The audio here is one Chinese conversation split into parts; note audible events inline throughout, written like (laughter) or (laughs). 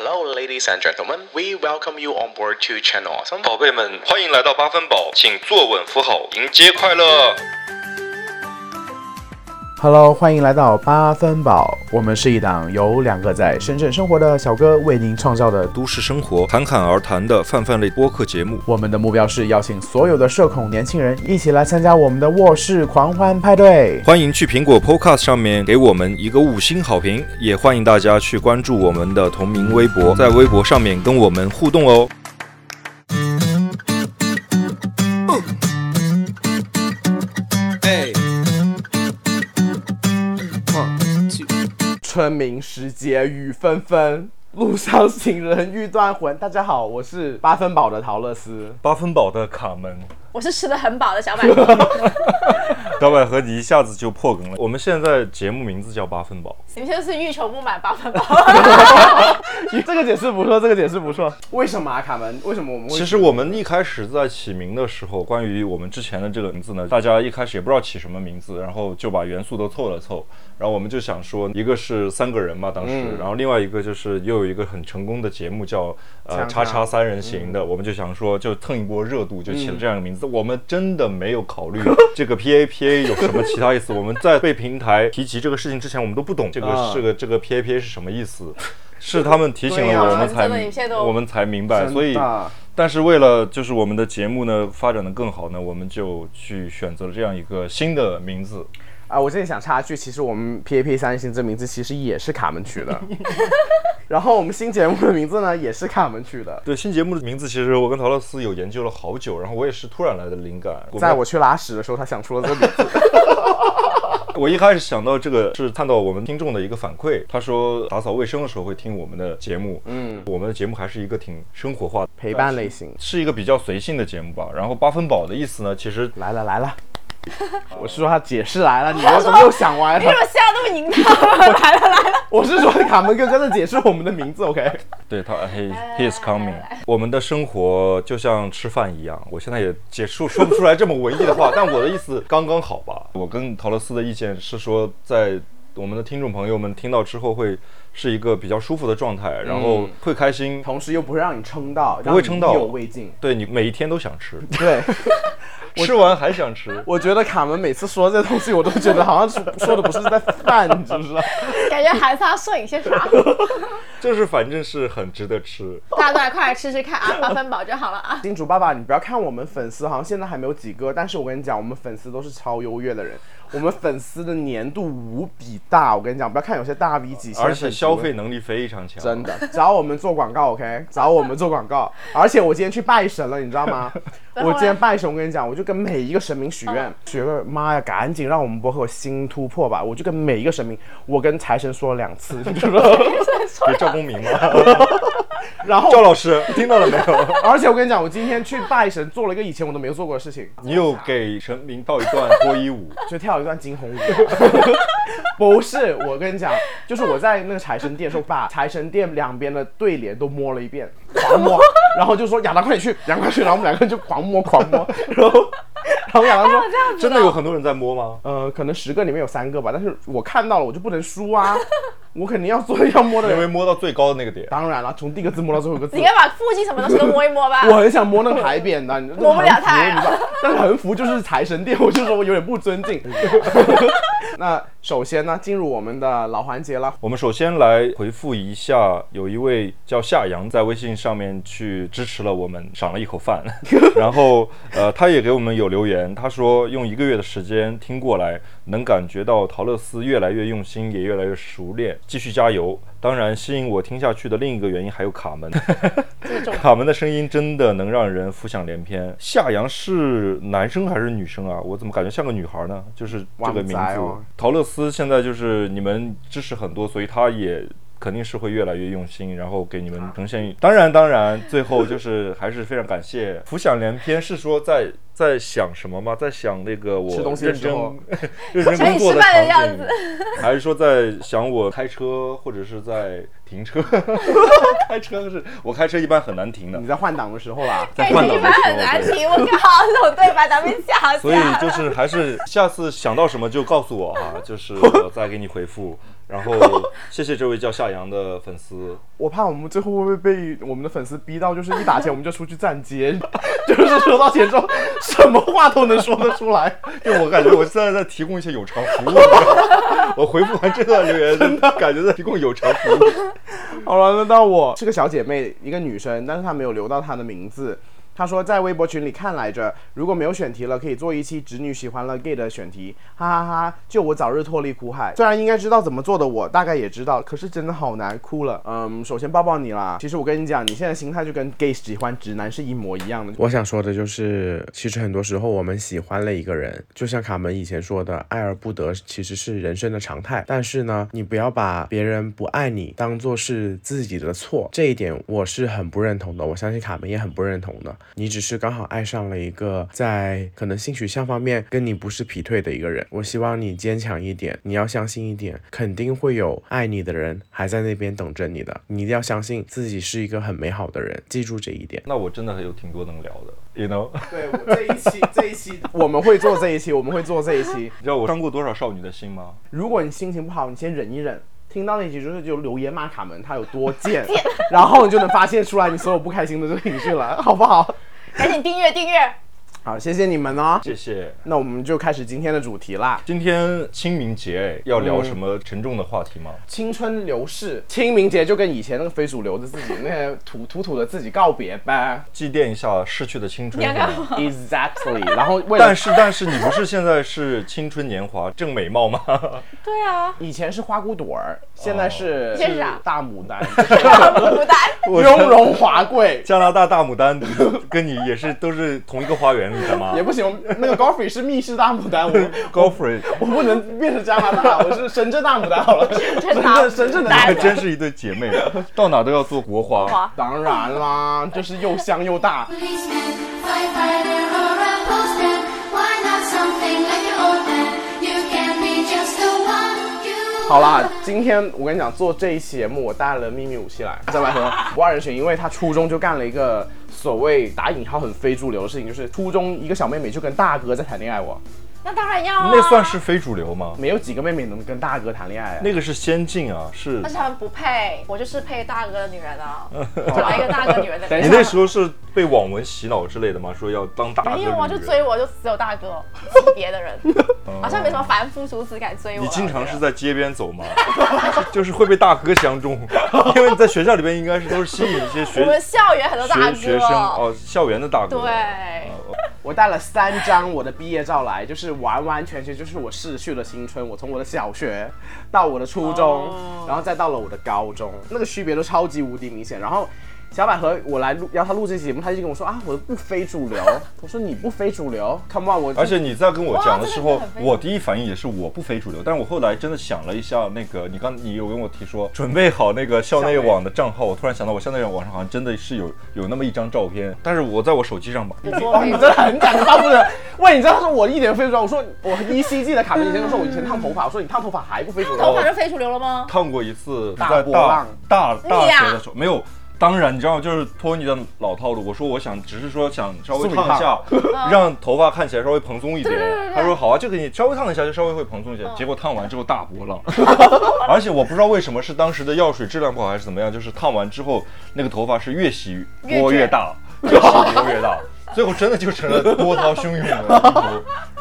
Hello, ladies and gentlemen. We welcome you on board to Channel Awesome. 宝贝们，欢迎来到八分宝，请坐稳扶好，迎接快乐。Hello，欢迎来到八分饱。我们是一档由两个在深圳生活的小哥为您创造的都。都市生活侃侃而谈的泛泛类播客节目，我们的目标是邀请所有的社恐年轻人一起来参加我们的卧室狂欢派对。欢迎去苹果 Podcast 上面给我们一个五星好评，也欢迎大家去关注我们的同名微博，在微博上面跟我们互动哦。春明时节雨纷纷，路上行人欲断魂。大家好，我是八分饱的陶乐斯。八分饱的卡门，我是吃的很饱的小百 (laughs) (laughs) 合，小百合，你一下子就破梗了。我们现在节目名字叫八分饱，你们就是欲求不满八分饱。(laughs) 这个解释不错，这个解释不错。为什么啊，卡门？为什么我们会？其实我们一开始在起名的时候，关于我们之前的这个名字呢，大家一开始也不知道起什么名字，然后就把元素都凑了凑，然后我们就想说，一个是三个人嘛，当时，嗯然后另外一个就是又有一个很成功的节目叫呃叉叉三人行的，我们就想说就蹭一波热度，就起了这样一个名字。我们真的没有考虑 (laughs) 这个 P A P A 有什么其他意思，我们在被平台提及这个事情之前，我们都不懂这个、啊这个这个 P A P A 是什么意思。是他们提醒了我们才我们才明白，所以但是为了就是我们的节目呢发展的更好呢，我们就去选择了这样一个新的名字。啊，我这里想插一句，其实我们 P A P 三星这名字其实也是卡门取的，(laughs) 然后我们新节目的名字呢也是卡门取的。对新节目的名字，其实我跟陶乐斯有研究了好久，然后我也是突然来的灵感。在我去拉屎的时候，他想出了这个名字。(laughs) 我一开始想到这个是看到我们听众的一个反馈，他说打扫卫生的时候会听我们的节目，嗯，我们的节目还是一个挺生活化的陪伴类型。是一个比较随性的节目吧。然后八分饱的意思呢，其实来了来了，(laughs) 我是说他解释来了，你们怎么又想歪了？你怎么现在那么淫荡？来了来了，(laughs) 我是说卡门哥哥在解释我们的名字，OK？对他，he he is coming。我们的生活就像吃饭一样，我现在也解释说不出来这么文艺的话，(laughs) 但我的意思刚刚好吧。我跟陶乐斯的意见是说，在我们的听众朋友们听到之后会是一个比较舒服的状态，然后会开心，同时又不会让你撑到，不会撑到意犹未尽。对你每一天都想吃，对，(laughs) 吃完还想吃。我觉得卡门每次说这东西，我都觉得好像说说的不是在饭，(laughs) 你知不知道？感觉还是他摄影些啥。(laughs) 就是反正是很值得吃。大家都来快来吃吃看啊，八分饱就好了啊。金主爸爸，你不要看我们粉丝好像现在还没有几个，但是我跟你讲，我们粉丝都是超优越的人，我们粉丝的粘度无比大。我跟你讲，不要看有些大 V 几千，而且消费能力非常强，真的找我们做广告，OK？找我们做广告。(laughs) 而且我今天去拜神了，你知道吗？(laughs) 我今天拜神，我跟你讲，我就跟每一个神明许愿，许个妈呀，赶紧让我们博客有新突破吧！我就跟每一个神明，我跟财神说了两次，你知道吗？对赵公明吗？然后赵老师听到了没有？(laughs) 而且我跟你讲，我今天去拜神做了一个以前我都没有做过的事情，你有给神明跳一段脱衣舞？就跳一段惊鸿舞。不是，我跟你讲，就是我在那个财神殿说，把财神殿两边的对联都摸了一遍，(laughs) 狂摸，然后就说亚当快点去，亚当快去，然后我们两个人就狂摸狂摸，(laughs) 然后然后亚当说，真的有很多人在摸吗？呃，可能十个里面有三个吧，但是我看到了，我就不能输啊，我肯定要做要摸的因为人。摸到最高的那个点。当然了，从第一个字摸到最后一个字你。应该把附近什么东西都摸一摸吧。我很想摸那个牌匾的，你摸不了它但是横幅就是财神殿，我就说我有点不尊敬。(laughs) 那首先呢，进入我们的老环节了。我们首先来回复一下，有一位叫夏阳在微信上面去支持了我们，赏了一口饭。(laughs) 然后呃，他也给我们有留言，他说用一个月的时间听过来，能感觉到陶乐斯越来越用心，也越来越熟练，继续加油。当然，吸引我听下去的另一个原因还有卡门，(laughs) 卡门的声音真的能让人浮想联翩。夏阳是男生还是女生啊？我怎么感觉像个女孩呢？就是这个名字。陶乐斯现在就是你们支持很多，所以他也肯定是会越来越用心，然后给你们呈现。当然，当然，最后就是还是非常感谢浮想联翩，是说在在想什么吗？在想那个我吃东西认真 (laughs) 认真工作的样场景，(laughs) 还是说在想我开车或者是在停车？(laughs) 开车是我开车一般很难停的你，在换挡的时候啦，在换挡的时候。很难停，我靠，这种对吧咱们吓死所以就是还是下次想到什么就告诉我啊，就是我再给你回复。然后 (laughs) 谢谢这位叫夏阳的粉丝，我怕我们最后会不会被我们的粉丝逼到，就是一打钱我们就出去站街，(laughs) 就是收到钱之后什么话都能说得出来。因为我感觉我现在在提供一些有偿服务，(laughs) 我回复完这段留言，真的感觉在提供有偿服务。好了，那到我是个小姐妹，一个女生，但是她没有留到她的名字。他说在微博群里看来着，如果没有选题了，可以做一期直女喜欢了 gay 的选题，哈哈哈就我早日脱离苦海。虽然应该知道怎么做的我，大概也知道，可是真的好难，哭了。嗯，首先抱抱你啦。其实我跟你讲，你现在心态就跟 gay 喜欢直男是一模一样的。我想说的就是，其实很多时候我们喜欢了一个人，就像卡门以前说的，爱而不得其实是人生的常态。但是呢，你不要把别人不爱你当做是自己的错，这一点我是很不认同的。我相信卡门也很不认同的。你只是刚好爱上了一个在可能性取向方面跟你不是匹配的一个人。我希望你坚强一点，你要相信一点，肯定会有爱你的人还在那边等着你的。你一定要相信自己是一个很美好的人，记住这一点。那我真的还有挺多能聊的，you know？对，我这一期这一期我们会做这一期，我们会做这一期。你知道我伤过多少少女的心吗？如果你心情不好，你先忍一忍。听到那集就是就留言骂卡门他有多贱，(laughs) 然后你就能发现出来你所有不开心的这个情绪了，好不好？赶紧订阅订阅，好，谢谢你们哦。谢谢。那我们就开始今天的主题啦。今天清明节，哎，要聊什么沉重的话题吗？青春流逝，清明节就跟以前那个非主流的自己，那些土土土的自己告别呗。祭奠一下逝去的青春。？Exactly。(laughs) 然后为了但是但是你不是现在是青春年华正美貌吗？(laughs) 对啊，以前是花骨朵儿，现在是、是啥大牡丹，牡丹，我雍容华贵。加拿大大牡丹跟你也是都是同一个花园，(laughs) 也不行，那个 Goffrey 是密室大牡丹，我 (laughs) Goffrey 我不能变成加拿大，(laughs) 我是深圳大牡丹好了，深大圳深圳的大还。真是一对姐妹，到哪都要做国花。当然啦，就是又香又大。policeman, firefighter, or a postman. Why not something like your old man? You can be just the one you 好啦，今天我跟你讲，做这一期节目，我带了秘密武器来，在外和不二人选，因为他初中就干了一个所谓打引号很非主流的事情，就是初中一个小妹妹就跟大哥在谈恋爱我，那当然要啊，那算是非主流吗？没有几个妹妹能跟大哥谈恋爱。那个是先进啊，是但是他们不配，我就是配大哥的女人啊，(laughs) 找一个大哥女人的 (laughs) 你那时候是被网文洗脑之类的吗？说要当大哥没有啊，就追我就只有大哥 (laughs) 级别的人，好像没什么凡夫俗子敢追我。你经常是在街边走吗？就是会被大哥相中，因为你在学校里边应该是都是吸引一些学我们校园很多大学学生，哦，校园的大哥。对，我带了三张我的毕业照来，就是完完全全就是我逝去的青春。我从我的小学到我的初中，然后再到了我的高中，那个区别都超级无敌明显。然后小百合，我来录要他录这期节目，他就跟我说啊，我不非主流。(laughs) 我说你不非主流，Come on，我而且你在跟我讲的时候我第一反应也是我不非主流，但是我后来真的想了一下，那个你刚你有跟我提说准备好那个校内网的账号，我突然想到我校内网上好像真的是有有那么一张照片，但是我在我手机上吧，哦，你真的很敢大部分。喂，你知道他说我一点非主流，我说我一 C G 的卡片以前都说我以前烫头发，我说你烫头发还不非主流头发。就非主流了吗？烫过一次，大在大波浪大大学的时候没有。当然，你知道，就是托尼的老套路。我说，我想只是说想稍微烫一下，让头发看起来稍微蓬松一点。他说好啊，就给你稍微烫一下，就稍微会蓬松一些。结果烫完之后大波浪，(laughs) 而且我不知道为什么是当时的药水质量不好还是怎么样，就是烫完之后那个头发是越洗波越大，越洗波越大。最后真的就成了波涛汹涌的一头，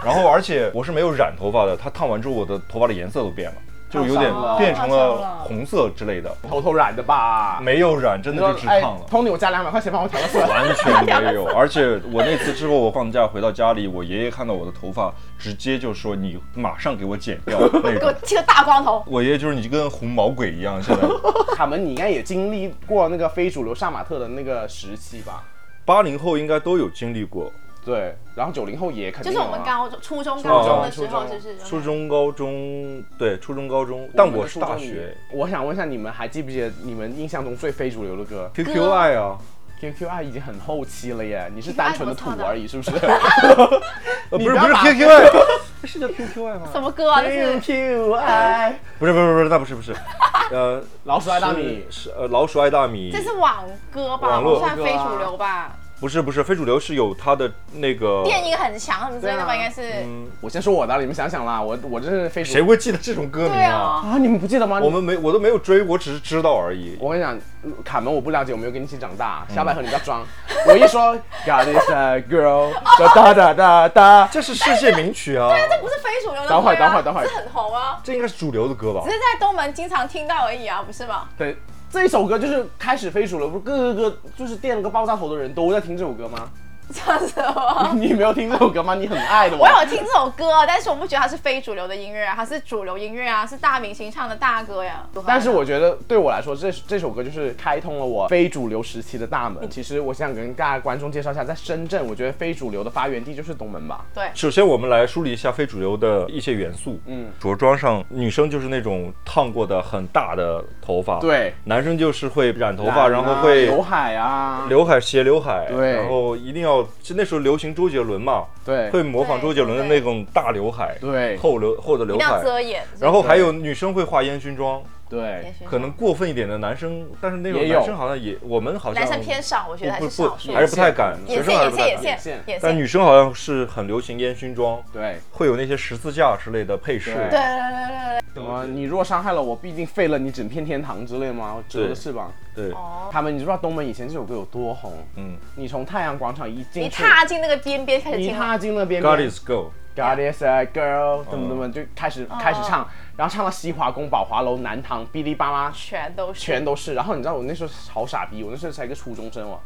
然后而且我是没有染头发的，他烫完之后我的头发的颜色都变了，就有点变成了了红色之类的，偷偷染的吧？没有染，真的就只哎烫了。，Tony，我加两百块钱帮我调个色。完全没有，(laughs) 而且我那次之后，我放假回到家里，我爷爷看到我的头发，直接就说：“你马上给我剪掉那给我。剃个大光头”，我爷爷就是你跟红毛鬼一样，现在 (laughs) 卡门，你应该也经历过那个非主流杀马特的那个时期吧？八零后应该都有经历过，对，然后九零后也肯定就是我们高中、初中、高中的时候，就是初中、高中，对，初中、高中，但我是大学。我想问一下，你们还记不记得你们印象中最非主流的歌？，QQ 爱啊，QQ 爱已经很后期了耶，你是单纯的土而已，是 (laughs) 不是呃不是 (laughs) 不是 QQ 爱，是叫 QQ 爱吗？什么歌啊？这是？QQ 爱，不是不是不是，那不是不是，(laughs) 呃，老鼠爱大米，是是呃老鼠爱大米，这是网歌吧？网络。不算非主流吧？不是不是非主流是有它的那个，电影很强什么之类的吧？对啊应该是。嗯，我先说我的，你们想想啦，我我这是非主谁会记得这种歌名啊？啊，啊？你们不记得吗？我们没我都没有追，我只是知道而已。我跟你讲，卡门我不了解，我没有跟你一起长大。小百合你不要装，(laughs) 我一说 God is a girl，(laughs) 哒哒哒哒，这是世界名曲啊，这不是非主流的等会儿等会儿等会儿这很红啊，这应该是主流的歌吧只？是在东门经常听到而已啊，不是吗？对，这首歌就是开始飞鼠了，不是各个个就是垫了个爆炸头的人都在听这首歌吗？唱什么？你没有听这首歌吗？你很爱的吗？我有听这首歌，啊但是我不觉得它是非主流的音乐啊，它是主流音乐啊，是大明星唱的大歌呀。但是我觉得对我来说，这这首歌就是开通了我非主流时期的大门。其实我想跟大家观众介绍一下，在深圳，我觉得非主流的发源地就是东门吧。对首先，我们来梳理一下非主流的一些元素。嗯，着装上，女生就是那种烫过的很大的头发，，对，男生就是会染头发，然后会刘海啊，刘海斜刘海，对然后一定要，就那时候流行周杰伦嘛，对会模仿周杰伦的那种大刘海，对厚刘厚的刘海，遮掩。然后还有女生会画烟熏妆，对，可能过分一点的男生，但是那种男生好像也，我们好像男生偏少，我觉得还不不是少数。还是不太敢，学眼生还是不太敢。线眼线但。女生好像是很流行烟熏妆，对。会有那些十字架之类的配饰。对对对对对什么？你如果伤害了我，必定废了你整片天堂之类吗？折了翅膀。对，哦，他们，你知不知道东门以前这首歌有多红？嗯你从太阳广场一进你，踏进那个边边开始听了，你踏进那边，God 边 is go，God is a girl，怎么怎嗯么就开始开始唱，然后唱到西华宫、宝华楼、南唐、哔哩吧啦，全都是全都是。然后你知道我那时候好傻逼，我那时候才一个初中生哦，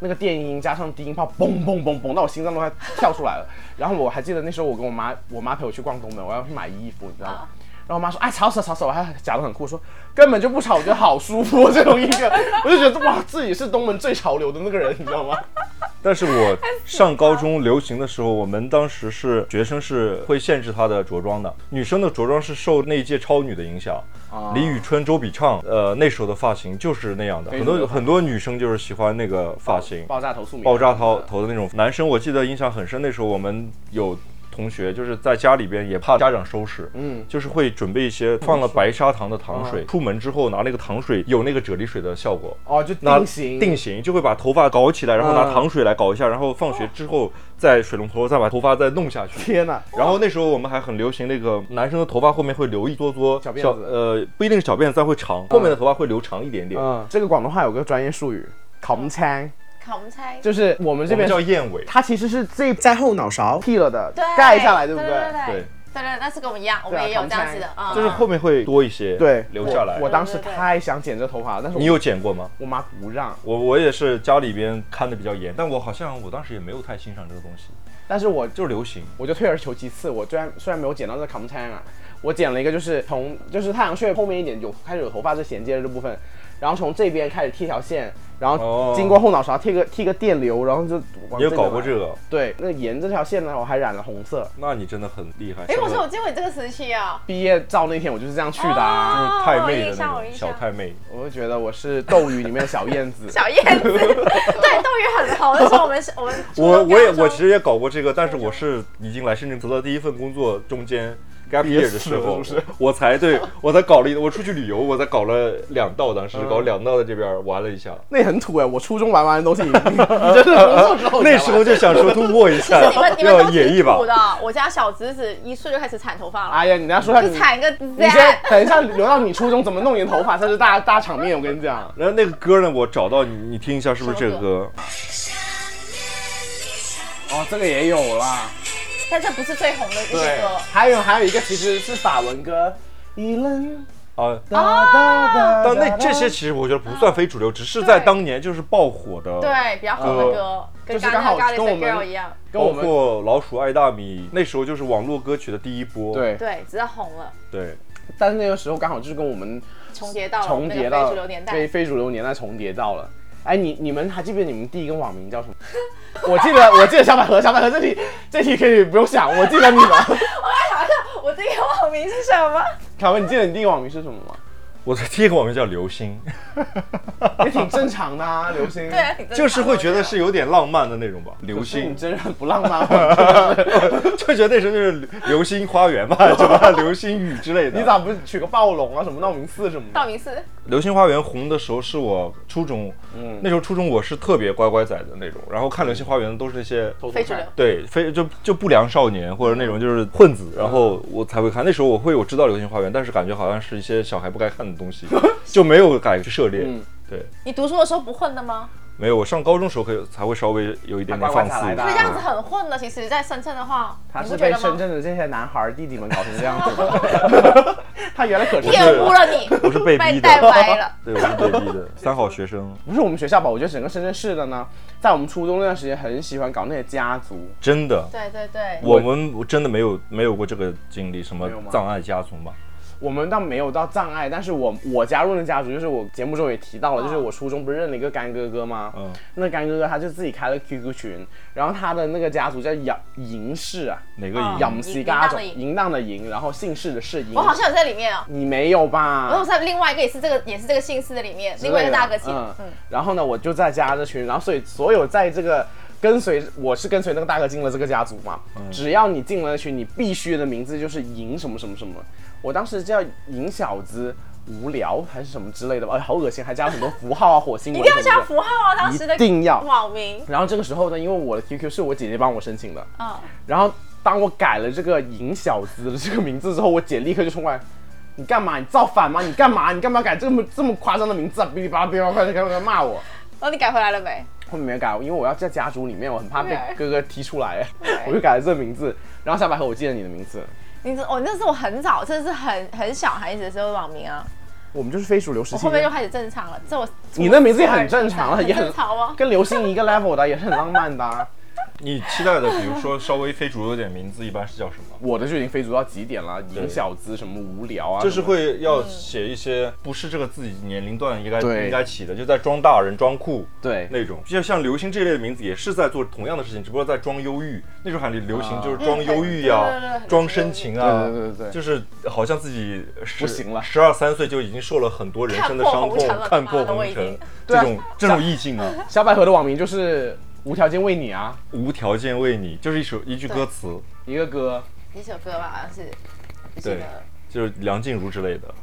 那个电音加上低音炮，嘣嘣嘣嘣，到我心脏都快跳出来了。然后我还记得那时候我跟我妈，我妈陪我去逛东门，我要去买衣服，你知道吗？啊然后我妈说：“哎，吵死了吵死了！”我还假的很酷，说根本就不吵，我觉得好舒服、(laughs) 这种音乐，我就觉得哇，自己是东门最潮流的那个人，你知道吗？(laughs) 但是我上高中流行的时候，我们当时是学生是会限制她的着装的，女生的着装是受那一届超女的影响。李宇春、周笔畅，呃，那时候的发型就是那样的，很多很多女生就是喜欢那个发型，爆炸头爆炸头头的那种。男生我记得印象很深，那时候我们有同学就是在家里边也怕家长收拾，嗯就是会准备一些放了白砂糖的糖水，出门之后拿那个糖水有那个啫喱水的效果。哦，就拿定型定型就会把头发搞起来，然后拿嗯糖水来搞一下，然后放学之后在水龙头再把头发再弄下去。天哪！然后那时候我们还很流行那个男生的头发后面会留一撮撮小辫子呃，不一定是小辫子，但会长，后面的头发会留长一点点。嗯，这个广东话有个专业术语，孔腔，看我们猜，就是我们这边叫燕尾。它其实是这在后脑勺剃了的，对盖下来，对不对对？对对对对对，那是跟我们一样，我们也有这样子的扛啊，就是后面会多一些，对，留下来我。我当时对对对太想剪这头发了，但是你有剪过吗？我妈不让，我我也是家里边看的比较严，但我好像我当时也没有太欣赏这个东西，但是我就是流行。我就退而求其次，我虽然虽然没有剪到这扛腔啊，我剪了一个就是从就是太阳穴后面一点有开始有头发是衔接的这部分，然后从这边开始剃条线，然后哦经过后脑勺剃个剃个电流，然后就往你有搞过这？个？对，那沿这条线呢，我还染了红色。那你真的很厉害。哎，我是说我见过你这个时期啊，毕业照那天我就是这样去的啊，哦太妹的那种小太妹。我就觉得我是斗鱼里面的小燕子。(laughs) 小燕子，对，斗鱼很红，那时候我们是我们我我也我其实也搞过这个，但是我是已经来深圳读到第一份工作中间 gap year 的时候我才对我才搞了一，我出去旅游，我才搞了两道，当时嗯搞两道在这边玩了一下，那很土哎，我初中玩完的东西，你 (laughs) 你你真的那时候就想说突破一下你们，你们要都演绎吧挺土。的，我家小侄子一岁就开始铲头发了，哎呀，你等一下说一下你，就铲个你先等一下留到你初中怎么弄你的头发才是大大场面，我跟你讲。然后那个歌呢，我找到你，你听一下是不是这个歌？哦，这个也有啦。但这不是最红的一对些歌，，还有还有一个其实是法文歌，一愣啊，哒哒哒。但那这些其实我觉得不算非主流，只是在当年就是爆火的。。对，比较火的歌，跟就是刚好跟我们一样，包跟我们括老鼠爱大米，那时候就是网络歌曲的第一波。对，对，只是红了，对，但是那个时候刚好就是跟我们重叠到了重叠到非主流年代非。非主流年代重叠到了。哎，你你们还记不记得你们第一个网名叫什么？(laughs) 我记得我记得小百合，小百合这题这题可以不用想，我记得你们。(laughs) 我来想一下，我第一个网名是什么？凯文，你记得你第一个网名是什么吗？我的第一个网名叫流星，也挺正常的啊，流星。(laughs) 对啊，挺正常就是会觉得是有点浪漫的那种吧。流星你星真人不浪漫吗？(laughs) 就觉得那时候就是流星花园嘛，什么流星雨之类的。你咋不取个暴龙啊，什么道明寺什么的？道明寺，流星花园红的时候是我初中，嗯那时候初中我是特别乖乖仔的那种，然后看流星花园的都是那些非主流。对非就就不良少年或者那种就是混子，然后我才会看。那时候我会我知道流星花园，但是感觉好像是一些小孩不该看的东西，(laughs) 就没有敢去涉猎。嗯对，你读书的时候不混的吗？没有。我上高中时候可以才会稍微有一点点放肆这样子很混的。其实，在深圳的话，他是被？深圳的这些男孩儿弟弟们搞成这样子的。(laughs) (laughs) 他原来可是玷污了你，我是被逼的带歪了。对，我是被逼的，三好学生，不是我们学校吧？我觉得整个深圳市的呢，在我们初中那段时间很喜欢搞那些家族。真的。对对对，我们真的没有没有过这个经历，什么葬爱家族嘛？我们倒没有到障碍，但是我我加入那家族，就是我节目中也提到了，嗯就是我初中不是认了一个干哥哥吗？嗯，那干哥哥他就自己开了 QQ 群，然后他的那个家族叫杨银氏啊，嗯哪个银？杨氏家族，淫荡的淫然后姓氏的氏银。我好像有在里面啊。你没有我有吧？在另外一个也是这个也是这个姓氏的里面，另外一个大哥姐，嗯嗯，然后呢，我就在加这群，然后所以所有在这个跟随，我是跟随那个大哥进了这个家族嘛。嗯只要你进了群，你必须的名字就是赢什么什么什么。我当时叫赢小子。无聊还是什么之类的吧，哎，好恶心，还加了很多符号啊、火星一。定要加符号啊，当时的一定要网名，然后这个时候呢，因为我的 QQ 是我姐姐帮我申请的，嗯，然后当我改了这个赢小子的这个名字之后，我姐立刻就冲过来，你干嘛？你造反吗？你干嘛？你干嘛改这么这么夸张的名字啊？哔哩吧啦哔哩吧啦，快点快点骂我！然后你改回来了没？后面没有改，因为我要在家族里面，我很怕被哥哥踢出来，(laughs) 我就改了这个名字。然后小百合，我记得你的名字，你这哦，那是我很早，真的是很很小孩子的时候的网名啊，我们就是非主流时期我后。面就开始正常了。这我你那名字也很正常了，也很正常吗？跟流星一个 level 的，也是很浪漫的啊、你期待的，比如说稍微非主流一点名字，一般是叫什么？我的就已经非主流到极点了，赢小子什么无聊啊，就是会要写一些不是这个自己年龄段应该应该起的，就在装大人、装酷对那种。就像流星这类的名字，也是在做同样的事情，只不过在装忧郁。那时候喊流行就是装忧郁呀装深情啊，对对对就是好像自己不行了十二三岁就已经受了很多人生的伤痛看破红尘，这种这种意境啊，小百合的网名就是无条件为你啊，无条件为你，就是一首一句歌词，一个歌。一首歌吧，好像是，不记对得就是梁静茹之类的。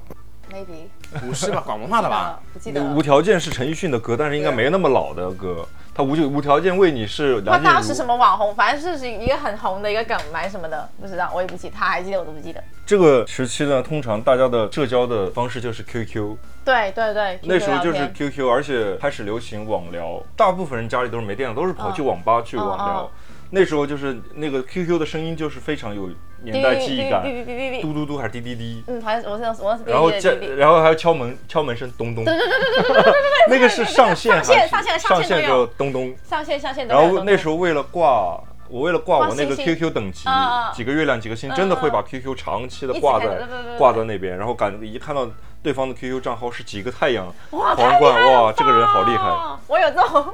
，maybe 不是吧？广东话的吧？不记得了。无条件是陈奕迅的歌，但是应该没那么老的歌。他无就无条件为你是他梁静当时什。么网红，反正是一个很红的一个梗蛮什么的，不知道，我也不记得，他还记得我都不记得。这个时期呢，通常大家的社交的方式就是 QQ，对对对，那时候就是 QQ 而且开始流行网聊，大部分人家里都是没电了，都是跑去嗯网吧去网嗯聊。那时候就是那个 QQ 的声音就是非常有年代记忆感，嘟嘟嘟还是滴滴滴。嗯，好像我是我是然后加滴滴滴，然后还有敲门敲门声咚咚，那个是上线上线上线上上线都就咚咚，上线上线然后那时候为了挂，我为了挂挂我那个 QQ 等级几个月亮几个星，嗯真的会嗯。把 QQ 长期的挂在挂在那边，然后感一看到对方的 QQ 账号是几个太阳哇皇冠，哇，这个人好厉害！哦我有这种。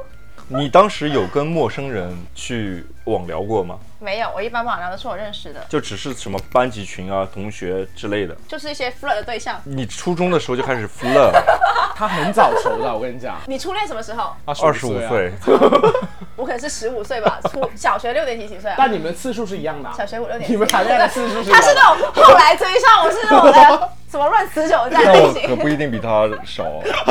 你当时有跟陌生人去网聊过吗？没有？我一般网聊都是我认识的，就只是什么班级群啊、同学之类的。就是一些 flirt 的对象。你初中的时候就开始 flirt，(laughs) 他很早熟的，我跟你讲，你初恋什么时候？他二十五啊。岁，(laughs) 我可能是十五岁吧，初 (laughs) 小学六年级几岁啊？但你们次数是一样的啊，小学五六年级。你们谈恋爱的次数是他是。那种后来追上，我是那种的什么乱持久战那类型。可不一定比他少，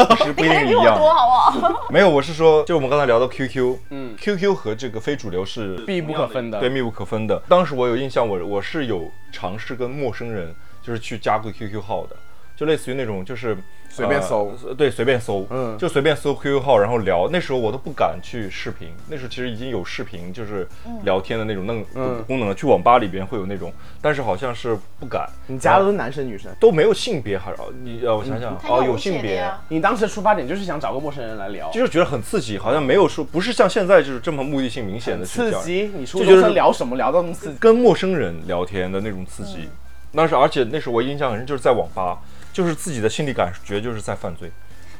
不是不一定定一样。比我多，好不好？没有，我是说，就我们刚才聊到 QQ，嗯，QQ 和这个非主流是密不可分的对，密不可分的。当时我有印象，我我是有尝试跟陌生人就是去加过 QQ 号的，就类似于那种就是随便搜呃对，随便搜，嗯就随便搜 QQ 号，然后聊。那时候我都不敢去视频，那时候其实已经有视频，就是聊天的那种那嗯功能了。去网吧里边会有那种，但是好像是不敢。你加的都是男生女生？都没有性别，还是你呃，我想想，哦，有性别。你当时的出发点就是想找个陌生人来聊，就是觉得很刺激，好像没有说不是像现在就是这么目的性明显的去刺激。你初就就是中生聊什么聊到那么刺激？跟陌生人聊天的那种刺激。那是而且那时候我印象很深，就是在网吧，就是自己的心理感觉就是在犯罪。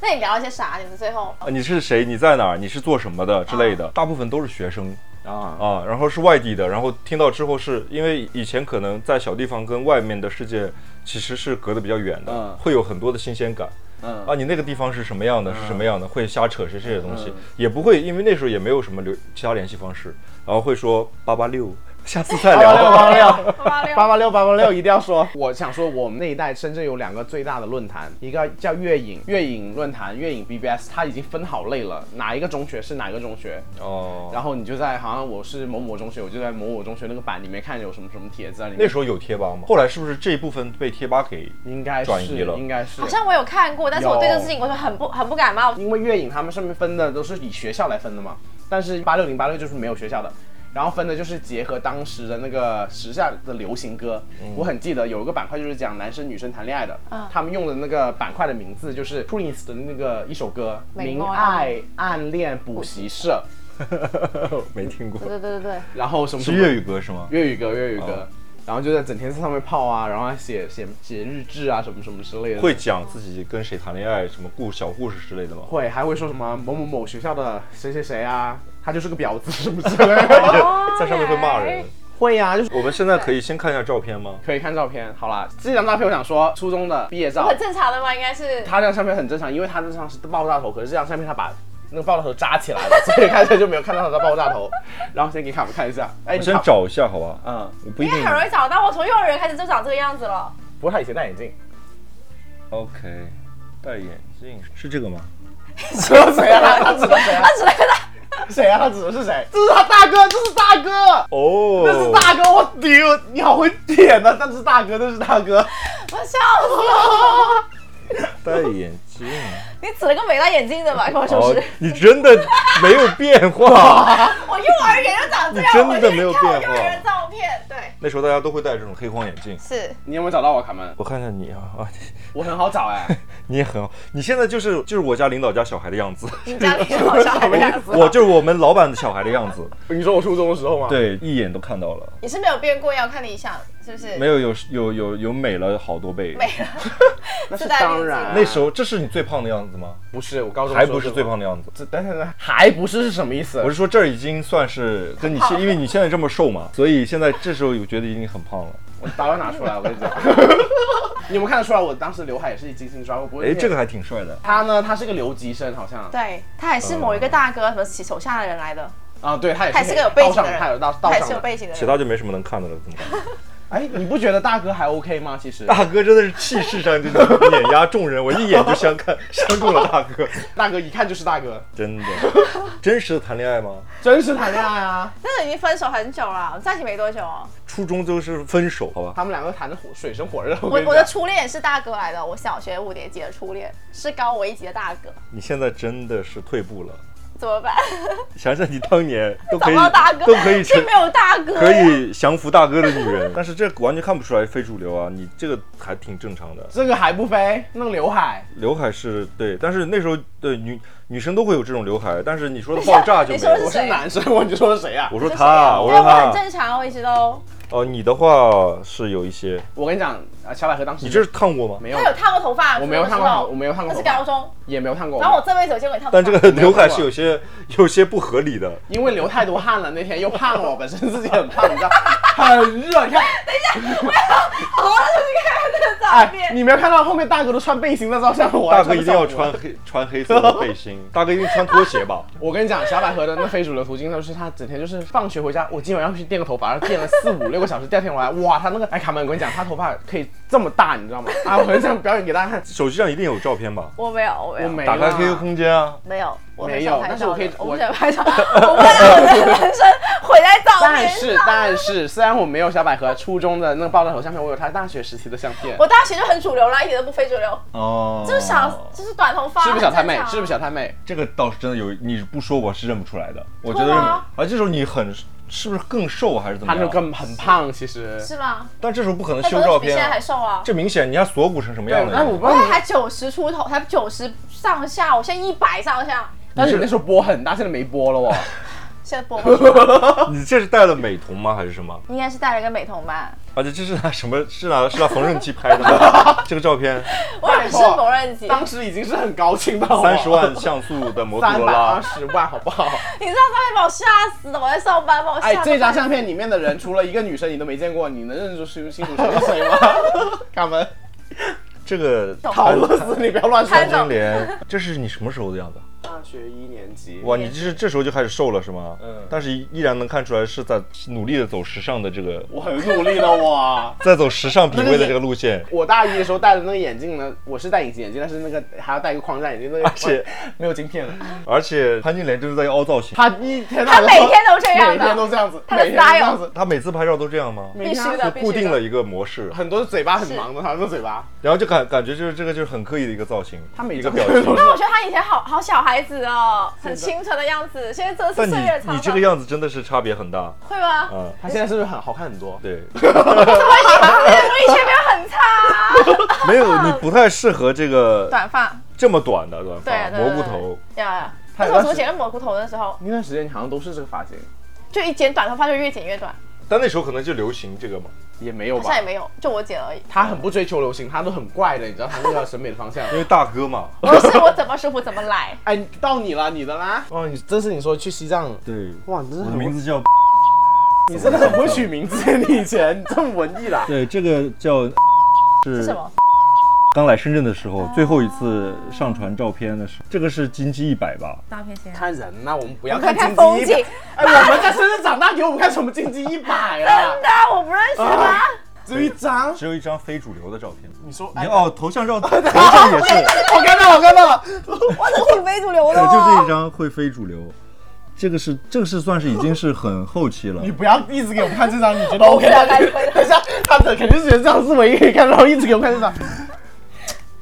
那你聊一些啥？你们最后啊，你是谁？你在哪儿？你是做什么的之类的？大部分都是学生啊，啊，然后是外地的，然后听到之后是因为以前可能在小地方跟外面的世界其实是隔得比较远的，嗯会有很多的新鲜感。嗯啊，你那个地方是什么样的，是什么样的，会瞎扯些这些东西，嗯也不会，因为那时候也没有什么留其他联系方式，然后会说八八六，下次再聊。八八六八六八八六八八六一定要说。我想说，我们那一代深圳有两个最大的论坛，一个叫月影月影论坛，月影 BBS，它已经分好类了，哪一个中学是哪个中学，哦，然后你就在好像我是某某中学，我就在某某中学那个版里面看有什么什么帖子在里面。那时候有贴吧吗？后来是不是这一部分被贴吧给？应该是转移了应该是好。像我有看过，但是我对这个事情我就很不很不感冒。因为月影他们上面分的都是以学校来分的嘛，但是八六零八六就是没有学校的，然后分的就是结合当时的那个时下的流行歌。我很记得有一个板块就是讲男生女生谈恋爱的，嗯他们用的那个板块的名字就是 Prince 的那个一首歌《明爱暗恋补习社 (laughs) 没听过，对对对对对，》，然后什么什么是粤语歌是吗？粤语歌粤语歌。哦然后就在整天在上面泡啊，然后还写写写日志啊，什么什么之类的。会讲自己跟谁谈恋爱，什么故小故事之类的吗？会还会说什么某某某学校的谁谁谁啊，他就是个婊子什么之类的。(laughs) (laughs) (laughs) 在上面会骂人。会呀、就是我们现在可以先看一下照片吗？可以看照片。好啦，这张照片我想说，初中的毕业照很，正常的嘛，应该是。他这张相片很正常，因为他这张是爆炸头，可是这张相片他把那个爆炸头扎起来了，所以看起来就没有看到他的爆炸头。然后先给卡们看一下，哎，我先，找一下，好吧？嗯，我不一定。很容易找到，我从幼儿园开始就长这个样子了。不过他以前戴眼镜，OK，戴眼镜是这个吗？指的谁啊？他指的谁啊？他只能看到谁啊？他指的是谁？这是他大哥，这是大哥。哦，那是大哥，我丢！你好会点呐、那是大哥，那是大哥。我笑死了。戴眼镜。你指了个没戴眼镜的吧？跟我说哦是。，你真的没有变化。(laughs) 我幼儿园就长这样，你真的没有变化幼儿园照片，对，那时候大家都会戴这种黑框眼镜。是。你有没有找到我，卡门？我看看你啊啊，我很好找哎、(laughs) 你也很好，你现在就是就是我家领导家小孩的样子，你家里好小孩的样子，(laughs) 我就是我们老板的小孩的样子。你说我初中的时候吗？，对，一眼都看到了，你是没有变过，要看理想是不是？没有有有有有美了好多倍。美了，(laughs) 那是当然。那时候这是你最胖的样子吗？不是，我高中还不是最胖的样子。这等等等，还不是是什么意思？我是说这儿已经算是跟你现，因为你现在这么瘦嘛，(laughs) 所以现在这时候我觉得已经很胖了。我刀要拿出来，我跟你讲。(laughs) 你有没有看得出来，我当时刘海也是精心抓过？不会哎，这个还挺帅的。他呢？他是个留级生，好像。对他也是某一个大哥什么起手下的人来的，啊，对，他也是他也是个有背景道上的人，他有道道他也是有。背景的人。其他就没什么能看的了，怎么办？哎，你不觉得大哥还 OK 吗？其实大哥真的是气势上就能碾压众人，我一眼就相看 (laughs) 相中了大哥，大哥一看就是大哥，真的。真实的谈恋爱吗？真实谈恋爱啊！真的已经分手很久了，在一起没多久哦。初中就是分手，好吧？他们两个谈的火水深火热。我我我的初恋也是大哥来的，我小学五年级的初恋是高我一级的大哥，你现在真的是退步了。怎么办？(laughs) 想想你当年都可以大哥，都可以成就没有大哥，可。以降服大哥的女人，但是这完全看不出来非主流啊！你这个还挺正常的。这个还不飞，弄刘海，刘海是对，但是那时候对女女生都会有这种刘海，但是你说的爆炸 (laughs) 就没有你说的我。是男生，我你说的谁啊？我说他，我说对我很他，正常，我一直都。哦，你的话是有一些，我跟你讲，啊，小百合当时你这是烫过吗？没有他，有烫过头发，我没有烫过，我没有烫过是高中。也没有烫过。然后我这辈子有见过你烫头发，但这个刘海是有些有些不合理的。(laughs) 因为流太多汗了，那天又胖了，我本身自己很胖，你知道，(laughs) 很热。你看，(laughs) 等一下，我好了，就是看这个照哎，片。你没有看到后面大哥都穿背心在照相，我大哥一定要穿黑穿黑色的背心，大哥一定穿拖鞋吧？我跟你讲，小百合的那非主流途径，就是他整天就是放学回家，我今晚要去垫个头发，然后垫了四五六个小时，第二天我来，哇，他那个哎，卡门，我跟你讲，他头发可以这么大，你知道吗？啊，我很想表演给大家看，手机上一定有照片吧？我没有，我没有，我没打开 QQ 空间啊，没有，我没有但是我可以我我不喜欢拍照，(laughs) 我不能让我的人生毁在照但是。但是，虽然我没有小百合初中的那个爆炸头相片，我有他大学时期的相片。我大学就很主流啦，一点都不非主流，哦，就是小，就是短头发，是不是小太妹是不是小太妹？这个倒是真的有，你不说我是认不出来的。我觉得而这时候你很是不是更瘦还是怎么样？他就更很胖，其实。是吗？但这时候不可能修照片比现在还啊，瘦啊。这明显你看锁骨成什么样对，的？但我不才九十出头，才九十上下，我现在一百上下，但是你那时候波很大，现在没波了哦。(laughs) 现在播 (laughs) 你这是戴了美瞳吗？还是什么？应该是戴了个美瞳吧？而且这是拿什么？是拿是拿缝纫机拍的吗？(laughs) 这个照片，我也是缝纫机，当时已经是很高清的，好不好三十万像素的摩托罗三百二拉，十万，好不好？你知道照片把我吓死的，我在上班把我吓哎，这张相片里面的人，除了一个女生你都没见过，你能认出是清楚谁是谁吗？(laughs) 卡门，这个好乐死你，不要乱说。金莲，这是你什么时候的样子？大学一年级，哇，你这是这时候就开始瘦了是吗？嗯但是依然能看出来是在努力的走时尚的这个，我很努力的我。(laughs) 在走时尚品味的这个路线。我大一的时候戴的那个眼镜呢，我是戴隐形眼镜，但是那个还要戴一个框架眼镜，那个而且没有镜片的。而且潘金莲就是在凹造型，他一天他每天都这样的每天都这样子，他的每天都这样 style 子，她每次拍照都这样吗？必须的，固定了的。一个模式，很多嘴巴很忙的，他那个嘴巴，然后就感感觉就是这个就是很刻意的一个造型，他每一个表情。都是但我觉得他以前好好小孩子哦，很清纯的样子，现在真的是岁月苍苍。你这个样子真的是差别很大，会吗？嗯，他现在是不是很好看很多？对，我以前没有很差，(laughs) 没有你不太适合这个短发，这么短的短发，蘑菇头。对呀。他那时候怎么剪了蘑菇头的时候，那段时间你好像都是这个发型，就一剪短头发就越剪越短，但那时候可能就流行这个嘛，也没有吧好像？也没有，就我姐而已。她很不追求流行，她都很怪的，你知道她那个审美的方向。(laughs) 因为大哥嘛。不是我怎么舒服怎么来，(laughs) 哎，到你了，你的啦！哦，你这是你说去西藏，对，哇，你真我的很会，的名字叫。(laughs) 你真的很会取名字，你以前这么文艺啦。对，这个叫是是什么？刚来深圳的时候，最后一次上传照片的时候，这个是金鸡一百吧？大片先。看人呐、我们不要看看经风景济一百。哎，我们在深圳长大，给我们看什么金鸡一百啊？(laughs) 真的，我不认识吗？只有一张。只有一张非主流的照片。你说，哎，你哦，头像照，头像也是，(laughs) 我看到了，我看到了。我怎么挺非主流的对，哦？就这一张会非主流。这个是这个是算是已经是很后期了你。不要一直给我们看这张，你觉得 OK 吗？来来等一下，他肯定是觉得这张是唯一可以看，然后一直给我看这张。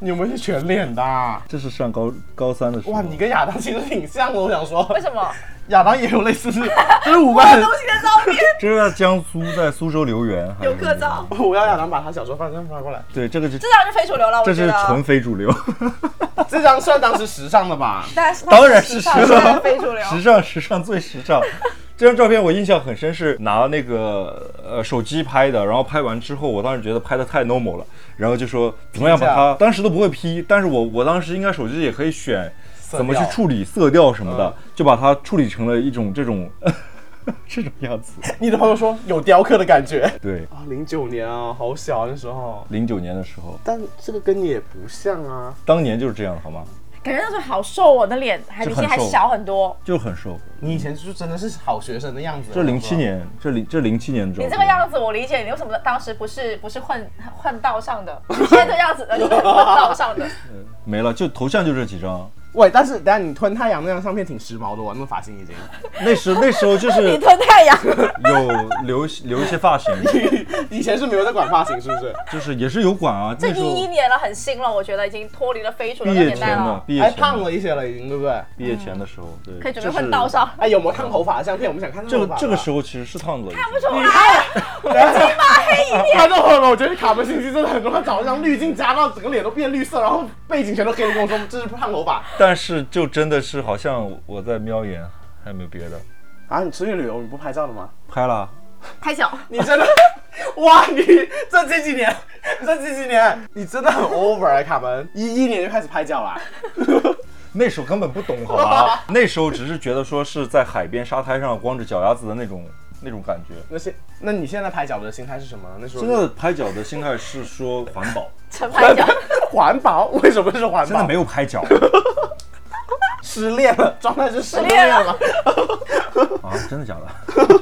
你有没有是全脸的啊？这是上高高三的时候。哇，你跟亚当其实挺像的，我想说，为什么？亚当也有类似是，(laughs) 就是五官很。东西的照片这是在江苏，在苏州留园。还是有个照，我要亚当把他小时候照片发过来。对，这个就这张就非主流了，我觉得。这是纯非主流，这张算当时时尚的吧？但是 (laughs) 当然是时尚时尚非主流。时尚时尚最时尚。这张照片我印象很深，是拿那个呃手机拍的，然后拍完之后，我当时觉得拍的太 normal 了，然后就说怎么样把它，当时都不会 P，但是我我当时应该手机也可以选怎么去处理色调什么的，就把它处理成了一种这种这种样子。(laughs) 你的朋友说有雕刻的感觉对，啊，零九年啊，好小那时候，零九年的时候，但这个跟你也不像啊。当年就是这样，好吗？感觉那时候好瘦哦，我的脸还比现在还小很多。就很瘦。你以前就真的是好学生的样子。这零七，年，这零这零七年的照片。你这个样子我理解，你为什么当时不是不是混混道上的？你 (laughs) 现在这样子的就是混道上的。(laughs) 没了，就头像就这几张。喂，但是等下你吞太阳那张相片挺时髦的哦，那个发型已经。(laughs) 那时那时候就是 (laughs) 你吞太阳，有留留一些发型，(laughs) 以前是没有在管发型，是不是？就是也是有管啊。这那时候一一年了，很新了，我觉得已经脱离了非主流毕业的年代了，还毕业前的胖了一些了，已经，对不对？毕业前的时候，对，可以准备就是混道上。哎，有没有烫头发的相片？我们想看这个这个时候，其实是烫子，看不出来，看到了，我觉得卡门信息真的很多，他，找一张滤镜加到整个脸都变绿色，然后背景全都黑的，跟我说这是烫头发但是就真的是好像我在瞄眼，还有没有别的？啊！你出去旅游你不拍照的吗？拍了，拍脚。(laughs) 你真的，(laughs) 哇！你这这几年，这 (laughs) 这几年，你真的很 over 啊，卡门！一一年就开始拍脚了，那时候根本不懂好吗？那时候只是觉得说是在海边沙滩上光着脚丫子的那种那种感觉。那些，那你现在拍脚的心态是什么呢？那时候真的拍脚的心态是说环保，纯拍脚，环保，为什么是环保？现在没有拍脚失恋了，状态是失恋恋了了。啊？真的假的？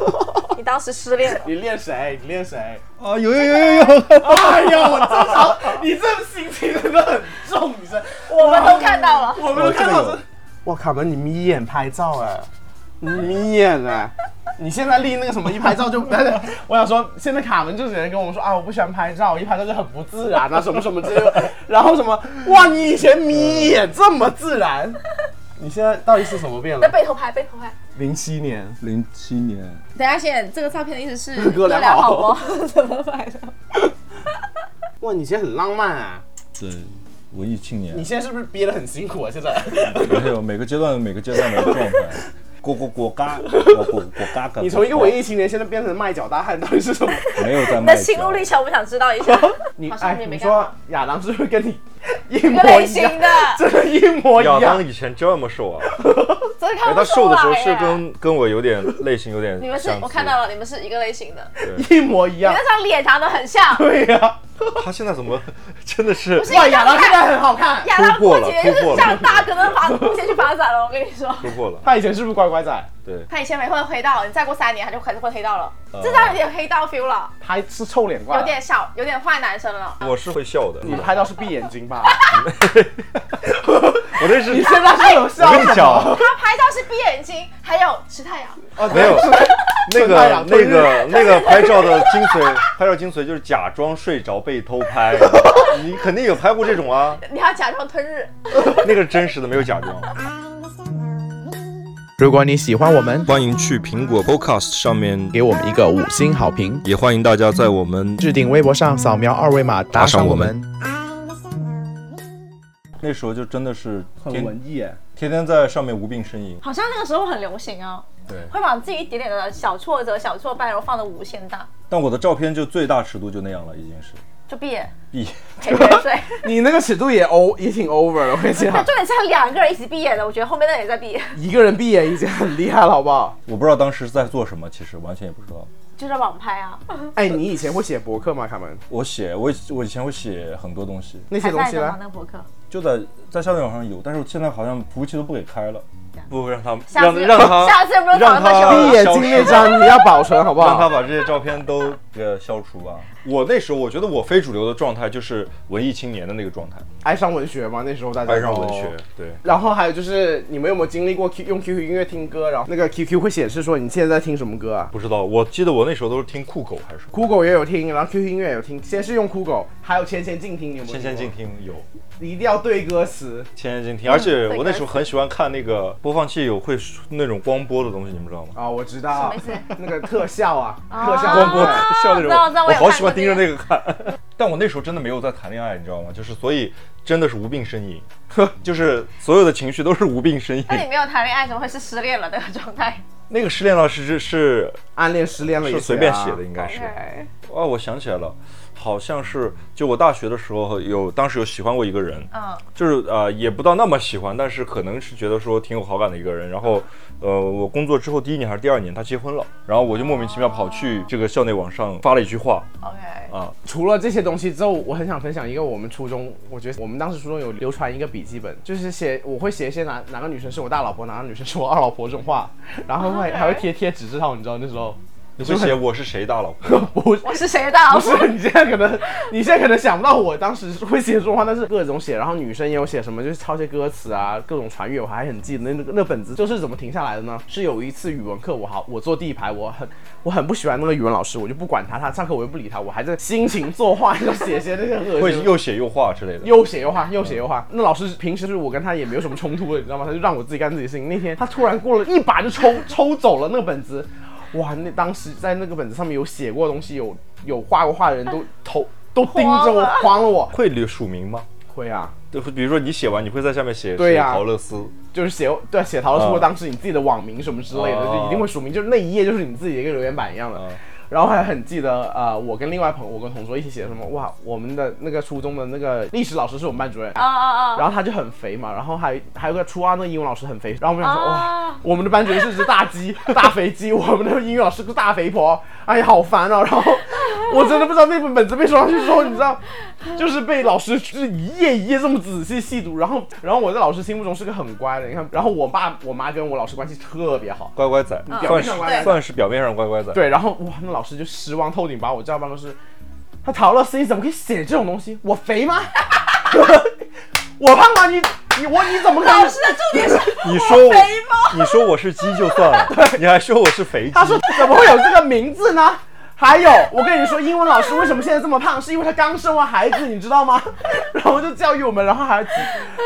(laughs) 你当时失恋了。你恋谁？你恋谁？啊，有有有有有，哎呀，我正常，你这心情真的很重，你这，我们都看到了。我们都看到哦这个有这。哇，卡门，你眯眼拍照哎，你眯眼哎。你现在立那个什么一拍照就，(laughs) 我想说，现在卡门就直接跟我们说啊，我不喜欢拍照，一拍照就很不自然啊，什么什么之类的。然后什么，哇，你以前眯眼这么自然，你现在到底是什么变在了？背后拍，背后拍。零七年，零七年，等一下先，这个照片的意思是 (laughs) 哥俩俩好好吗？(laughs) 怎么拍的？(laughs) 哇，你现在很浪漫啊！对，文艺青年你，现在是不是憋得很辛苦啊？现在没有每个阶段有每个阶段的状态。果果果嘎，果果果嘎嘎。你从一个文艺青年现在变成卖脚大汉，到底是什么？没有在你卖脚的心路历程，我们想知道一下。(laughs) 你哎，你说亚当是不是跟你一模一型的，真的，一模一样亚当。以前这么瘦啊，(laughs) 真的看哎，不出他瘦的时候是跟跟我有点类型有点你们是我看到了，你们是一个类型的，(laughs) 一模一样你那。张脸长得很像。对呀、他现在怎么真的是哇，亚当现在很好看。亚当过节就是突破了向大哥的发路线去发展了，我跟你说。突破了？他以前是不是乖乖仔？对，他以前没混黑道，你再过三年他就开始混黑道了，哦这张有点黑道 feel 了，他是臭脸怪。有点小，有点坏男生了。我是会笑的。你拍到是闭眼睛吧？(laughs) (laughs) (laughs) 我这是你现在是有笑我跟你讲，他拍照是闭眼睛，还有吃太阳。哦没有那个那个那个拍照的精髓，拍照精髓就是假装睡着被偷拍。你肯定有拍过这种啊，你要假装吞日，那个是真实的，没有假装。(laughs) 如果你喜欢我们，欢迎去苹果 Podcast 上面，给我们一个五星好评。也欢迎大家在我们置顶微博上扫描二维码打赏我们。那时候就真的是很天文艺耶。天天在上面无病呻吟。好像那个时候很流行啊，对，会把自己一点点的小挫折、小挫败，然后放的无限大，但我的照片就最大尺度就那样了，已经是就闭眼闭。陪别人睡。(laughs) 你那个尺度也 o 也挺 over 了，我跟你讲，(laughs) 重点是他两个人一起闭眼的，我觉得后面那也在闭眼，一个人闭眼已经很厉害了，好不好？我不知道当时在做什么，其实完全也不知道。就是网拍啊。哎，你以前会写博客吗？卡门？我写我以我以前会写很多东西，那些东西呢？那个博客？就在在校内网上有，但是现在好像服务器都不给开了，不让他下次让让他 (laughs) 下次有没有让他找到球闭眼睛那张你要保存，好不好？让他把这些照片都给消除啊！我那时候我觉得我非主流的状态就是文艺青年的那个状态，爱上文学嘛？那时候大家爱上文学。对，然后还有就是，你们有没有经历过 Q 用 QQ 音乐听歌？然后那个 QQ 会显示说你现在在听什么歌啊？不知道，我记得我那时候都是听酷狗还是酷狗也有听，然后 QQ 音乐也有听。先是用酷狗，还有千千静听，你有没有？千千静，听有。你一定要对歌词。千千静听，而且我那时候很喜欢看那个播放器有会那种光波的东西，你们知道吗？啊、我知道那个特效啊，啊特效光波特效那种，我好喜欢 (laughs) 盯着那那个看。(laughs) 但我那时候真的没有在谈恋爱，你知道吗？就是所以真的是无病呻吟，(laughs) 就是所有的情绪都是无病呻吟。那你没有谈恋爱，怎么会是失恋了那个状态那个失恋了是是是暗恋失恋了啊是随便写的，应该是。哦，我想起来了，好像是就我大学的时候有，当时有喜欢过一个人，嗯，就是呃也不到那么喜欢，但是可能是觉得说挺有好感的一个人。然后呃我工作之后第一年还是第二年他结婚了，然后我就莫名其妙跑去这个校内网上发了一句话。OK，啊，除了这些东西之后，我很想分享一个我们初中，我觉得我们当时初中有流传一个笔记本，就是写我会写一些哪哪个女生是我大老婆，哪个女生是我二老婆这种话，然后会还会贴贴纸条，你知道那时候。你会写我是谁大老婆？(laughs) 不我是谁大佬？不是，你现在可能你现在可能想不到我当时会写这种话，但是各种写，然后女生也有写什么，就是抄些歌词啊，各种传阅，我还很记得那那个那本子就是怎么停下来的呢？是有一次语文课，我好我坐第一排，我很我很不喜欢那个语文老师，我就不管他，他上课我又不理他，我还在心情作画，(laughs) 就写些那些很恶心的。又写又画之类的。又写又画，又写又画。那老师平时就是我跟他也没有什么冲突的，你知道吗？他就让我自己干自己的事情。那天他突然过了一把就抽抽走了那个本子，哇！那当时在那个本子上面有写过东西，有有画过画的人都头都盯着我，慌了我。会留署名吗？会啊，就，比如说你写完，你会在下面写对呀啊陶乐斯，就是写对写陶乐斯嗯或当时你自己的网名什么之类的，哦就一定会署名，就是那一页就是你自己的一个留言板一样的。啊，然后还很记得，呃，我跟另外朋友，我跟同桌一起写的什么，哇，我们的那个初中的那个历史老师是我们班主任，啊啊啊！然后他就很肥嘛，然后还还有个初二那个英文老师很肥，然后我们想说、啊哇，我们的班主任是只大鸡大肥鸡，我们的英语老师是个大肥婆，哎呀好烦哦！然后 (laughs) 我真的不知道那本本子被收上去之后，你知道，(laughs) 就是被老师就是一页一页这么仔细细读，然后然后我在老师心目中是个很乖的，你看，然后我爸我妈跟我老师关系特别好。乖乖仔，表算是面上乖乖算是表面上乖乖仔。对，然后哇，那老师就失望透顶，把我叫到办公室。他陶乐斯，你怎么可以写这种东西？我肥吗？(laughs) 我胖吗？你你我你怎么可以？老师的重点是你说我肥吗？你说我是鸡就算了，你还说我是肥鸡他。说怎么会有这个名字呢？还有，我跟你说，英文老师为什么现在这么胖，是因为他刚生完孩子，你知道吗？(laughs) 然后就教育我们，然后还有几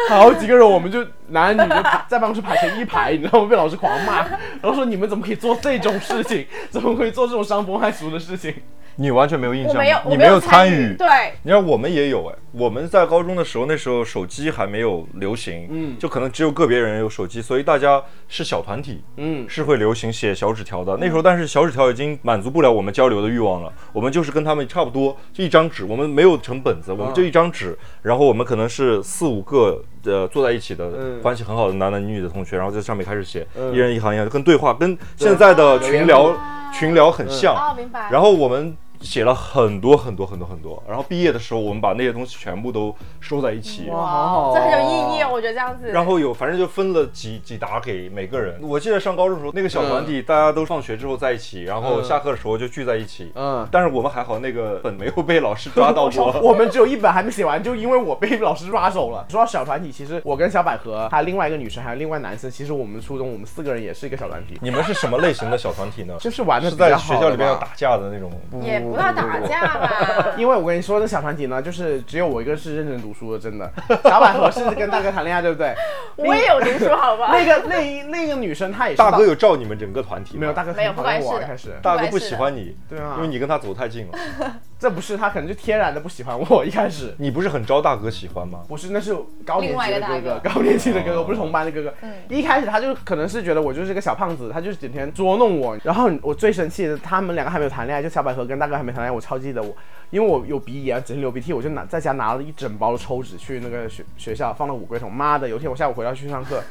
好几个人，我们就男女就排在办公室排成一排，你知道吗？被老师狂骂，然后说你们怎么可以做这种事情？(laughs) 怎么可以做这种伤风害俗的事情？你完全没有印象你没有参与。与。对，你看我们也有哎，我们在高中的时候，那时候手机还没有流行，嗯，就可能只有个别人有手机，所以大家是小团体，嗯是会流行写小纸条的。那时候，但是小纸条已经满足不了我们交流的欲望了，我们就是跟他们差不多，就一张纸，我们没有成本子，我们就一张纸，然后我们可能是四五个呃坐在一起的嗯关系很好的男男女女的同学，然后在上面开始写，一人一行一样，跟对话，跟现在的群聊群聊很像。哦，明白。然后我们写了很多很多很多很多，然后毕业的时候我们把那些东西全部都收在一起。哇，好好哦，这很有意义哦，我觉得这样子。然后有，反正就分了几几沓给每个人。我记得上高中的时候，那个小团体大家都放学之后在一起，然后嗯下课的时候就聚在一起。嗯。但是我们还好，那个本没有被老师抓到过。(laughs) 我们只有一本还没写完，就因为我被老师抓走了。说到小团体，其实我跟小百合，还有另外一个女生，还有另外男生，其实我们初中我们四个人也是一个小团体，你们是什么类型的小团体呢？就是玩的是在学校里面要打架的那种。也不要打架嘛。(laughs) 因为我跟你说，那小团体呢，就是只有我一个是认真读书的，真的。小百合是跟大哥谈恋爱，对不对？(laughs) 我也有读书，好吧？那个那一那个女生她也是大哥有照你们整个团体吗？没有大哥没有很讨厌不管开始，大哥不喜欢你，对啊因为你跟他走太近了。(laughs) 这不是他可能就天然的不喜欢我，一开始。你不是很招大哥喜欢吗？不是，那是高年级的哥哥，高年级的哥哥，哦不是同班的哥哥。一开始他就可能是觉得我就是个小胖子，他就是整天捉弄我。然后我最生气的，他们两个还没有谈恋爱，就小百合跟大哥还没谈恋爱，我超记得我，因为我有鼻炎，整天流鼻涕，我就拿在家拿了一整包的抽纸去那个学学校放了五个桶。妈的，有一天我下午回来去上课，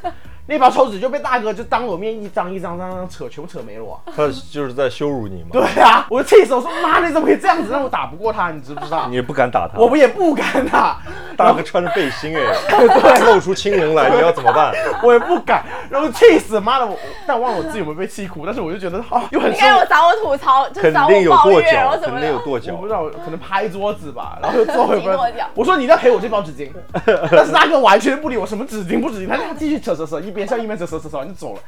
那包抽纸就被大哥就当我面一张一张张张扯，全部扯没了我。他就是在羞辱你吗？对啊，我就气死我说妈，你怎么可以这样子？让我打不过他，你知不知道你？也不敢打他。我不也不敢打，大哥穿着背心哎，(laughs) 露出青龙来，你要怎么办？(laughs) 我也不敢，然后气死，妈的我，但我忘了我自己有没有被气哭，但是我就觉得哦，又很应生该有找我吐槽，就找肯定有我抱跺脚，肯定有的。跺脚我不。知道，可能拍桌子吧，然后又坐回 (laughs) 跺脚我说你要赔我这包纸巾，但是大哥完全不理我，什么纸巾不纸巾，他他继续扯扯扯，一边笑一边扯扯扯扯完就走了。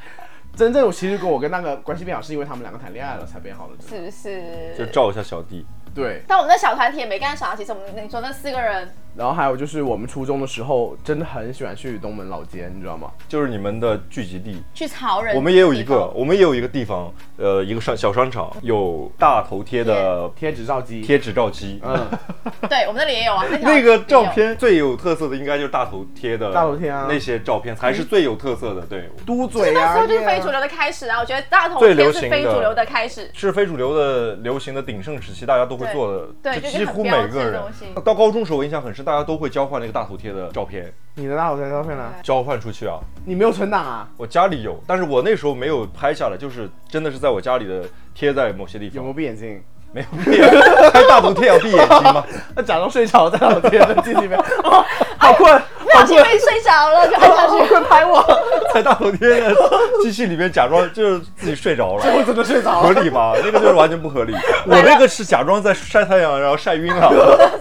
真正我其实跟我跟那个关系变好，是因为他们两个谈恋爱了才变好的。是不是？就是照一下小弟，对，但我们的小团体也没干啥，其实我们你说那四个人，然后还有就是我们初中的时候，真的很喜欢去东门老街，你知道吗？就是你们的聚集地。去潮人，我们也有一个，我们也有一个地方，呃，一个商小商场，有大头贴的贴纸照机，贴纸照机。嗯，(laughs) 对，我们那里也有啊。那个照片最有特色的应该就是大头贴的，大头贴啊那些照片才是最有特色的。对，嘟嘴啊，那时候就是那个非主流的开始啊！我觉得大头贴是非主流的开始。是非主流的流行的鼎盛时期，大家都会做的，对几乎每个人。到高中时候我印象很深，大家都会交换那个大头贴的照片，你的大头贴照片呢？交换出去啊。你没有存档啊？我家里有，但是我那时候没有拍下来，就是真的是在我家里的贴在某些地方有没有。闭眼睛？没有闭，(laughs) 拍大头贴要闭眼睛吗？(laughs) 那假装睡着在大头贴的镜里面，(laughs) 哦，好困，不小心被睡着了，就按下去。(laughs) 快拍我！在大头贴的机器里面假装就是自己睡着了。我真的睡着了。合理吗？那个就是完全不合理。(laughs) 我那个是假装在晒太阳，然后晒晕了。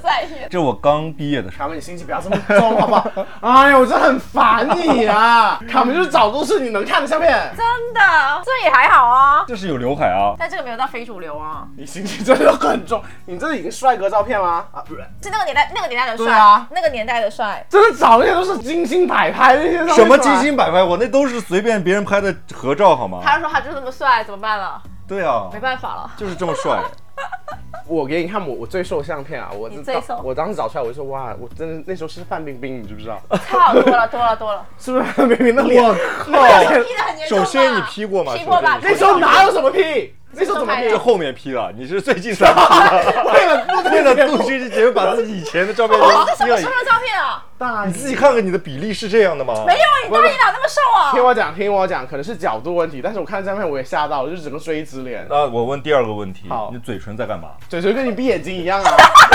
晒 (laughs) 晕这我刚毕业的时候，卡门，你心情不要这么重，好不好？哎呀，我真的很烦你啊！卡门就是找都是你能看的相片，真的，这也还好啊。这是有刘海啊。但这个没有到非主流啊，你心情真的很重。你这是已经帅哥照片吗？啊，不是，是那个年代那个年代的帅，啊那个年代的帅。真的找那些都是精心摆拍那些照片什么精心摆拍？我那都是随便别人拍的合照，好吗？他就说他就这么帅，怎么办了？对啊没，办法了。就是这么帅。(laughs) 我给你看我我最瘦的相片啊，我你最瘦我当时找出来我就说哇，我真的那时候是范冰冰，你知不知道？差多了多了多了。是不是 (laughs) 范冰冰的脸？我吧首先你 P 过吗？P 过吧那时候哪有什么 P？那时候怎么 P？这后面 P 了，你是最近才 P 的。(laughs) 为了录为了录这期节目，把自己以前的照片都哦，这什 P 了么时。候的照片啊？大你自己看看你的比例是这样的吗？没有，你大一哪那么瘦啊？听我讲，听我讲，可能是角度问题，但是我看照片我也吓到了，就是整个锥子脸，那我问第二个问题，你嘴唇在干嘛？(laughs) 嘴唇跟你闭眼睛一样啊！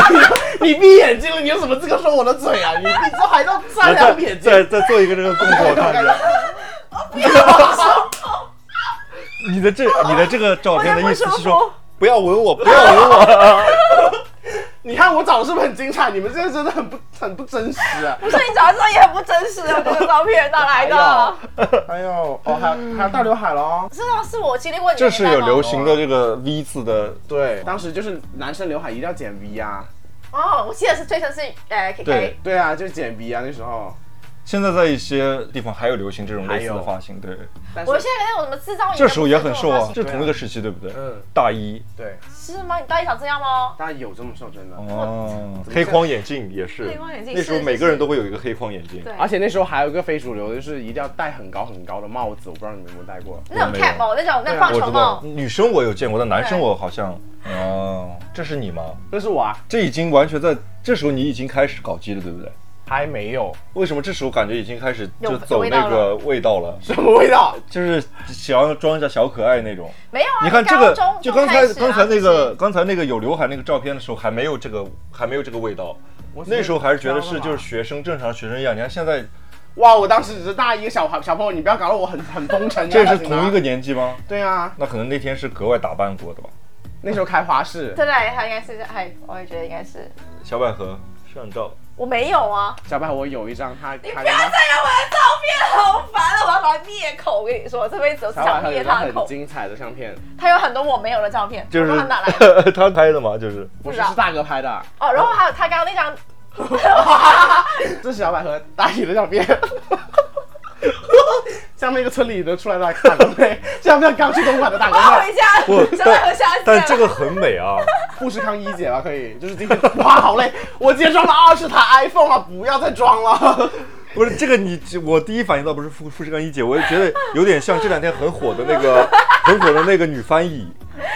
(laughs) 你闭眼睛了，你有什么资格说我的嘴啊？你你这还要擦再两眼睛，再再做一个这个动作，(laughs) 我看着。你的这你的这个照片的意思是说，不要吻我，不要吻我。你看我找的是不是很精彩？你们这个真的很不很不真实啊！(laughs) 不是你找的时候也很不真实啊，这个照片哪来的？还有，哦，还有还有大刘海喽。是啊，是我经历过你的这是有流行的这个 V 字的，对，当时就是男生刘海一定要剪 V 啊。哦，我记得是推成是呃 K 对 K，对啊，就是剪 V 啊，那时候。现在在一些地方还有流行这种类似的发型，对，但我现在那种什么制造，这时候也很瘦啊，这对啊同一个时期对不对？嗯大一对，是吗？你大一长这样吗？大一有这么瘦，真的。哦，黑框眼镜也是，黑框眼镜那时候每个人都会有一个黑框眼镜，对而且那时候还有一个非主流，就是一定要戴很高很高的帽子，我不知道你们有没有戴过。那种 cap 帽，那种那棒球帽，，女生我有见过，但男生我好像，哦，这是你吗？这是我啊，这已经完全在这时候你已经开始搞基了，对不对？还没有为什么这时候感觉已经开始就走那个味道了？什么味道？就是想要装一下小可爱那种。没有啊？你看这个，就刚才刚才那个刚才那个有刘海那个照片的时候，还没有这个还没有这个味道。我那时候还是觉得是就是学生正常学生一样。你看现在哇，我当时只是大一个小孩小朋友，你不要搞得我很很风尘。这是同一个。年纪吗？对啊，那可能那天是格外打扮过的吧。那时候开花市，对对，他应该是，还我也觉得应该是，小百合上照，我没有啊。小白我有一张他你不要再用我的照片，好烦了！我要把它灭口。我跟你说，这辈子我想有一张很灭他的口。精彩的相片，他有很多我没有的照片，就是 (laughs) 他哪来的。他拍的吗，就是不是是大哥拍的，哦，然后还有他刚刚那张，这是小百合大一的照片。(laughs) 像那个村里的出来的大哥妹，像不像刚去东莞的大哥妹？我要回家小百合下。但这个很美啊。富士康一姐吧，可以，就是今天哇，好累，我今天装了二十台 iPhone 了，不要再装了。不是这个你，我第一反应倒不是富富士康一姐，我也觉得有点像这两天很火的那个很火的那个女翻译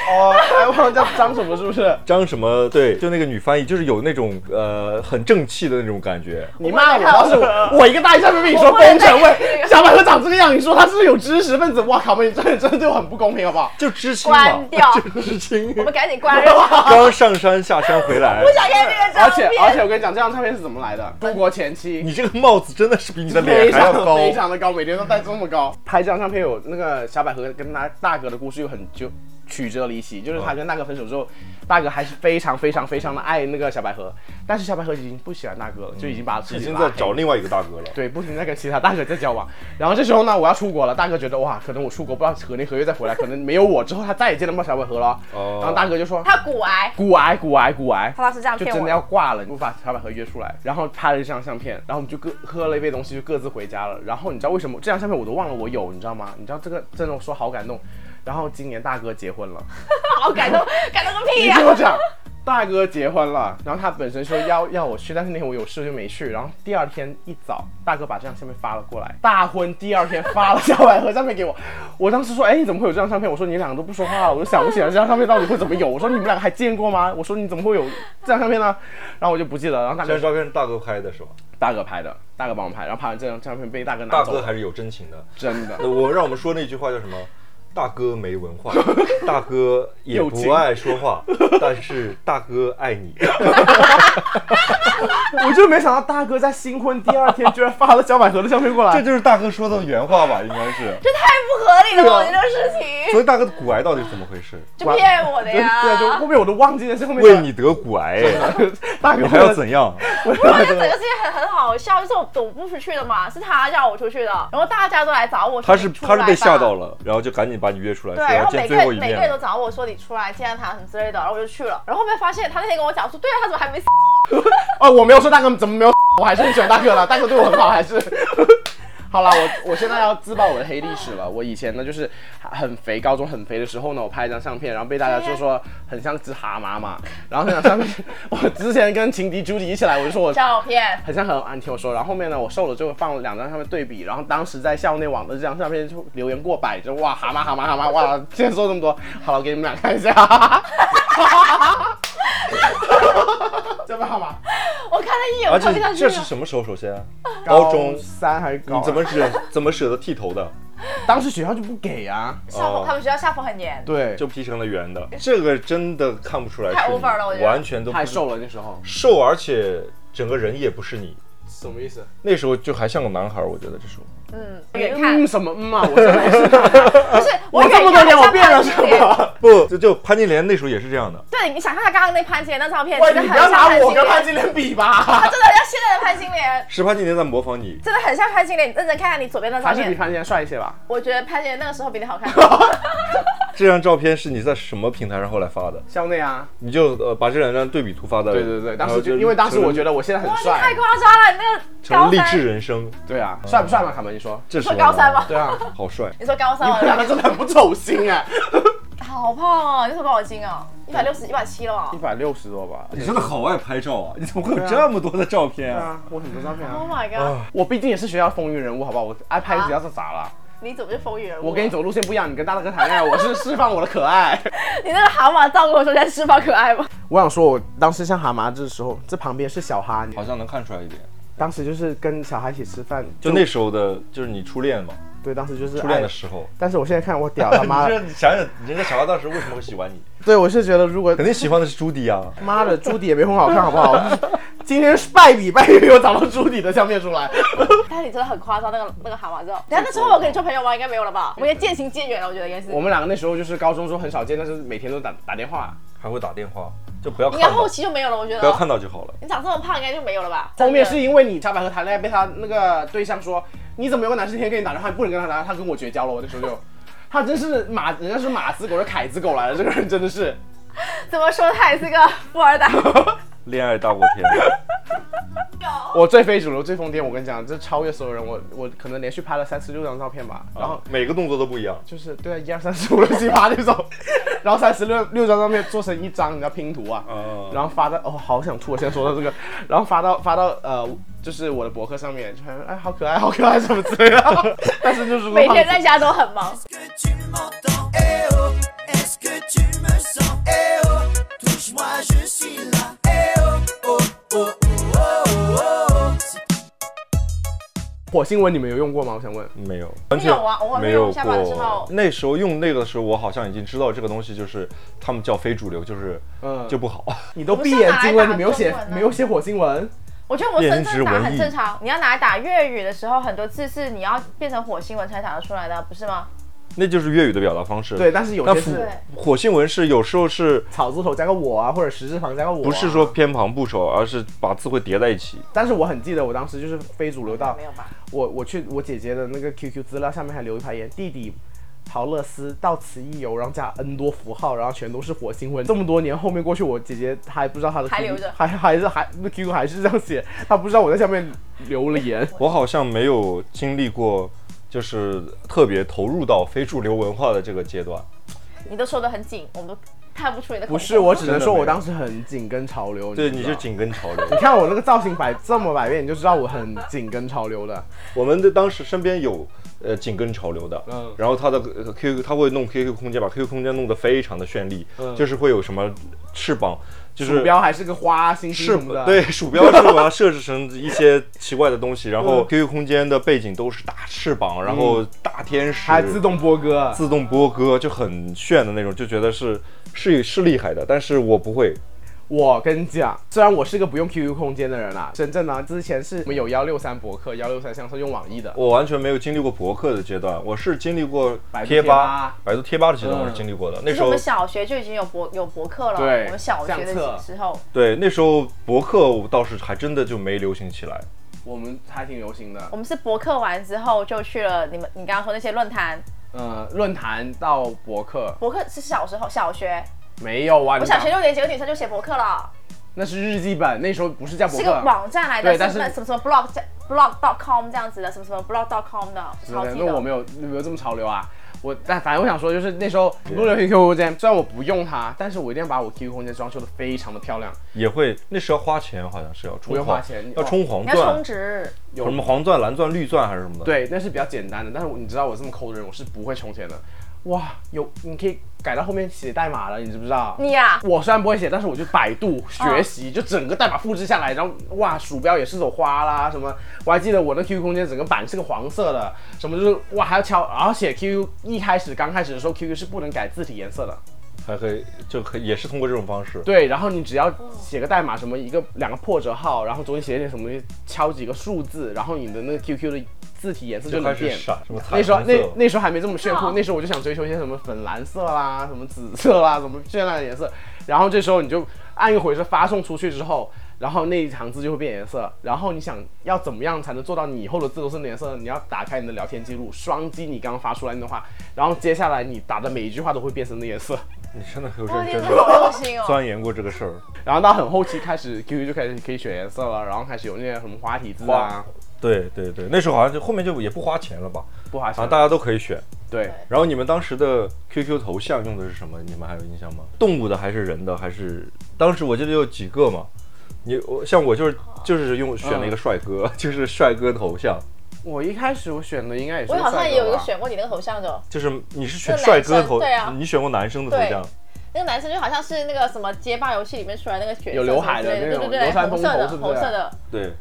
哦，iPhone 叫张什么？是不是？张什么？对，就那个女翻译，就是有那种呃很正气的那种感觉。你骂我，当时我我一个大一下面跟你说我不能风尘味，小百合长这个样，你说他是不是有知识分子？哇靠！你真的真的对我很不公平，好不好？就知青嘛关，掉 (laughs) 就知青。我们赶紧关掉。刚上山下山回来，(laughs) 不想看这个而且照片。而且我跟你讲，这张照片是怎么来的？出国前期，你这个帽子真的是比你的非常脸还要高。非常的高，每天都戴这么高。拍这张照片有那个小百合跟他大哥的故事又很就曲折离奇，就是他跟大哥分手之后，大哥还是非常非常非常的爱那个小百合，但是小百合已经不喜欢大哥了，就已经把自已经己拉黑在找另外一个大哥了。对，不停地在跟其他大哥在交往。然后这时候呢，我要出国了，大哥觉得哇，可能我出国不知道何年何月再回来，可能没有我之后他再也见不到小百合了。哦然后大哥就说他骨癌，骨癌骨癌骨癌，他当时这样就真的要挂了，我把小百合约出来，然后拍了一张相片，然后我们就各喝了一杯东西，就各自回家了。然后你知道为什么这张相片我都忘了我有，你知道吗？你知道这个真的我说好感动。然后今年大哥结婚了，(laughs) 好感动，(laughs) 感动个屁呀、你听我讲，大哥结婚了，然后他本身说要要我去，但是那天我有事就没去。然后第二天一早，大哥把这张相片发了过来，大婚第二天发了小百合相片给我。我当时说，哎，你怎么会有这张相片？我说你两个都不说话了，我就想不起来这张相片到底会怎么有。我说你们两个还见过吗？我说你怎么会有这张相片呢？然后我就不记得了。然后大哥这张照片是大哥拍的是吧？大哥拍的，大哥帮我拍，然后拍完这张相片被大哥拿走了，大哥还是有真情的。真的那。我让我们说那句话叫什么？大哥没文化，(laughs) 大哥也不爱说话，但是大哥爱你。(laughs) 我就没想到大哥在新婚第二天居然发了小百合的相片过来，这就是大哥说的原话吧？应该是。这太不合理了吧，我觉得这事情所以大哥的骨癌到底是怎么回事？就骗我的呀。(laughs) 对，就后面我都忘记了，是后面为你得骨癌，大哥还要怎样？我觉得整个事情很很好笑，就是我我不出去的嘛，是他叫我出去的，然后大家都来找我，他是他是被吓到了，然后就赶紧把你约出来，对，然后每个人每个人都。找我说你出来见他什么之类的，然后我就去了，然后后面发现他那天跟我讲说，对啊，他怎么还没死？(laughs) 哦，我没有说大哥怎么没有，我还是很喜欢大哥的，大哥对我很好，还是。好啦，我我现在要自曝我的黑历史了。我以前呢就是很肥，高中很肥的时候呢，我拍一张相片，然后被大家就说很像只蛤蟆嘛。然后那张相片，(laughs) 我之前跟情敌朱迪一起来，我就说我照片，很像很，你听我说。然后后面呢，我瘦了之后放了两张相片对比，然后当时在校内网的这张相片就留言过百，就哇蛤蟆蛤蟆蛤蟆，哇，现在说这么多，好了，给你们俩看一下。哈哈哈 (laughs) 这边好吗？我看了一眼，而我看不下这是。什么时候？首先，高中三还是高二？你怎么舍怎么舍得剃头的？(laughs) 当时学校就不给啊？校风，他们学校校风很严，对，就劈成了圆的，这个真的看不出来太是 over 了我觉，得完全都太瘦了那时候。瘦，而且整个人也不是你。什么意思？那时候就还像个男孩，我觉得这时候。嗯，远看嗯，什么嗯啊？我真的是，(laughs) 不是我这么多年我变了是？吗？不，就就潘金莲那时候也是这样的。对，你想看他刚刚那潘金莲的照片，喂，真的你不要很像潘拿我跟潘金莲，比他吧。真的很像现在的潘金莲，是潘金莲在模仿你，真的很像潘金莲。你认真看看你左边的照片，还是比潘金莲帅一些吧？我觉得潘金莲那个时候比你好看。(laughs) 这张照片是你在什么平台上后来发的？校内啊，你就呃把这两张对比图发在对对对，当时就因为当时我觉得我现在很哇，你帅太，夸张了，你那个高成励志，人生，对啊，帅不帅嘛？卡门，你说？这是说高三吗对啊，好帅，(laughs) 你说高三吗你们？两个真的很不走心哎，好胖哦，你说多少斤啊？一百六十、一百七了吧一百六十多吧？你真的好爱拍照啊！你怎么会有这么多的照片啊？对啊，我很多照片？Oh 啊。my god！我毕竟也是学校风云人物，好不好？我爱拍学校是咋了？你怎么就风云人物？我跟你，走路线不一样，你跟大大哥谈恋爱，我是释放我的可爱。(laughs) 你那个蛤蟆照跟我说在释放可爱吗？我想说，我当时像蛤蟆这时候，这旁边是小哈，好像能看出来一点，当时就是跟小哈一起吃饭，就那时候的，就是你初恋嘛，对，当时就是初恋的时候。但是我现在看我屌他妈 (laughs) 你，这想想，人家小孩当时为什么会喜欢你？对我是觉得如果肯定喜欢的是朱迪啊。妈的朱迪也没很好看，好不好？(laughs) 今天是败笔，败笔没有找到朱迪的相片出来。(laughs) 但是你真的很夸张，那个那个蛤蟆照。等下那时候我跟你做朋友吗？应该没有了吧？我们应该渐行渐远了，我觉得应该是。我们两个那时候就是高中时候很少见，但是每天都打打电话。还会打电话，就不要应该后，期就没有了，我觉得。不要看到就好了。你长这么胖，应该就没有了吧？后面真的是因为你小百合谈恋爱被他那个对象说，你怎么有个男生天天跟你打电话，你不能跟他打电话，他跟我绝交了。我那时候就，他真是马，人家是马子狗，是凯子狗来的，这个人真的是。(laughs) 怎么说他也是个富二代。(laughs) 恋爱大过天，我最非主流、最疯癫，我跟你讲，这超越所有人。我我可能连续拍了三十六张照片吧，然后啊每个动作都不一样。就是对啊，一二三四五六七八那种，(laughs) 然后三十六六张照片做成一张，你知道拼图啊，啊然后发到哦，好想吐，我现在说到这个，然后发到发到呃，就是我的博客上面，就还哎好可爱，好可爱什么之类的，但是就是每天在家都很忙。Eh oh Eh oh Eh oh Oh oh oh oh oh oh 火星文你们有用过吗？我想问。没有，完全有啊我没没有有下班的时过候。那时候用那个的时候，我好像已经知道这个东西就是他们叫非主流，就是嗯就不好。你都闭眼睛了，你没有写没有写火星文？我觉得我们深圳打很正常，你要拿来打粤语的时候，很多字是你要变成火星文才打得出来的，不是吗？那就是粤语的表达方式。对，，但是有些是火星文是有时候是草字头加个我啊，或者十字旁加个我、啊。不是说，偏旁部首，而是把字会叠在一起。但是我很记得我当时就是非主流到没有吧？我我去我姐姐的那个 QQ 资料下面还留一排言，弟弟陶乐斯到此一游，然后加 N 多符号，然后全都是火星文。这么多年后面过去，我姐姐她还不知道她的 QQ, 还留着还还是还那 QQ 还是这样写，她不知道我在下面留了言。我好像没有经历过，就是特别投入到非主流文化的这个阶段。你都说得很紧，我们都看不出你的不。是，我只能说我当时很紧跟潮流。对，你就。紧跟潮流。你看我那个造型摆这么百变，你就知道我很紧跟潮流的。我们的当时身边有呃紧跟潮流的，嗯然后他的呃 QQ 他会弄 QQ 空间，把 QQ 空间弄得非常的绚丽，嗯就是会有什么翅膀，就是鼠标还是个花星星是什么的。对，(laughs) 鼠标是把它设置成一些奇怪的东西，然后嗯 QQ 空间的背景都是大翅膀，然后大天使，还自动播歌。自动播歌，就很炫的那种，就觉得是是是厉害的，但是我不会。我跟你讲，虽然我是个不用 QQ 空间的人啦，深圳呢之前是我们有幺六三博客，幺六三相册用网易的。我完全没有经历过博客的阶段，我是经历过百度贴贴吧百度贴吧的阶段，嗯我是经历过的。那时候我们小学就已经有博有博客了，对我们小学的时候，对那时候博客我倒是还真的就没流行起来。我们还挺流行的我，们是博客完之后就去了你们你刚刚说那些论坛，呃，论坛到博客博客是小时候小学，没有啊？我小学六年级有个女生就写博客了，那是日记本，那时候不是叫博客是个，网站来的，对但是什么什么什么 blog blog dot com 这样子的，什么什么 blog dot com 的，超对记得。那我没有没有这么潮流啊。我但反正我想说，就是那时候不流行 QQ 空间，虽然我不用它，但是我一定要把我 QQ 空间装修的非常的漂亮。也会，那时候花钱，好像是要充不用花钱要充黄钻要充，值，有什么黄钻、蓝钻、绿钻还是什么的。，对，那是比较简单的，但是你知道我这么抠的人，我是不会充钱的。哇，有你可以改到后面写代码了，你知不知道？你呀、我虽然不会写，但是我就百度学习，就整个代码复制下来，然后哇，鼠标也是朵花啦，什么，我还记得我的 QQ 空间整个版是个黄色的，什么就是哇还要敲，而且 QQ 一开始刚开始的时候，QQ 是不能改字体颜色的，还可以就可以也是通过这种方式。对，然后你只要写个代码，什么一个两个破折号，然后中间写点什么东西，敲几个数字，然后你的那个 QQ 的字体颜色就就开始能变。那时候那，那时候还没这么炫酷哦，那时候我就想追求一些什么粉蓝色啦、什么紫色啦、什么绚烂的颜色。然后这时候你就按一个回车发送出去之后，然后那一行字就会变颜色。然后你想要怎么样才能做到你以后的字都是那颜色呢？你要打开你的聊天记录，双击你刚刚发出来那段话，然后接下来你打的每一句话都会变成那颜色。你真的很有，认真的。钻研过这个事儿。然后到很后期开始，QQ 就开始可以选颜色了，然后开始有那些什么花体字啊，对对对，那时候好像就后面就也不花钱了吧，不花钱啊。大家都可以选。对，然后你们当时的 QQ 头像用的是什么？你们还有印象吗？动物的还是人的？还是当时我记得有几个嘛？你我像我就是就是用选了一个帅哥，(laughs) 就是帅哥头像，我一开始我选的应该也是我好像也有一个选过你那个头像的，就是你是选帅哥头，生对啊你选过男生的头像，那个男生就好像是那个什么街霸游戏里面出来那个角色有刘海的那种对对对，红色的红色的，对，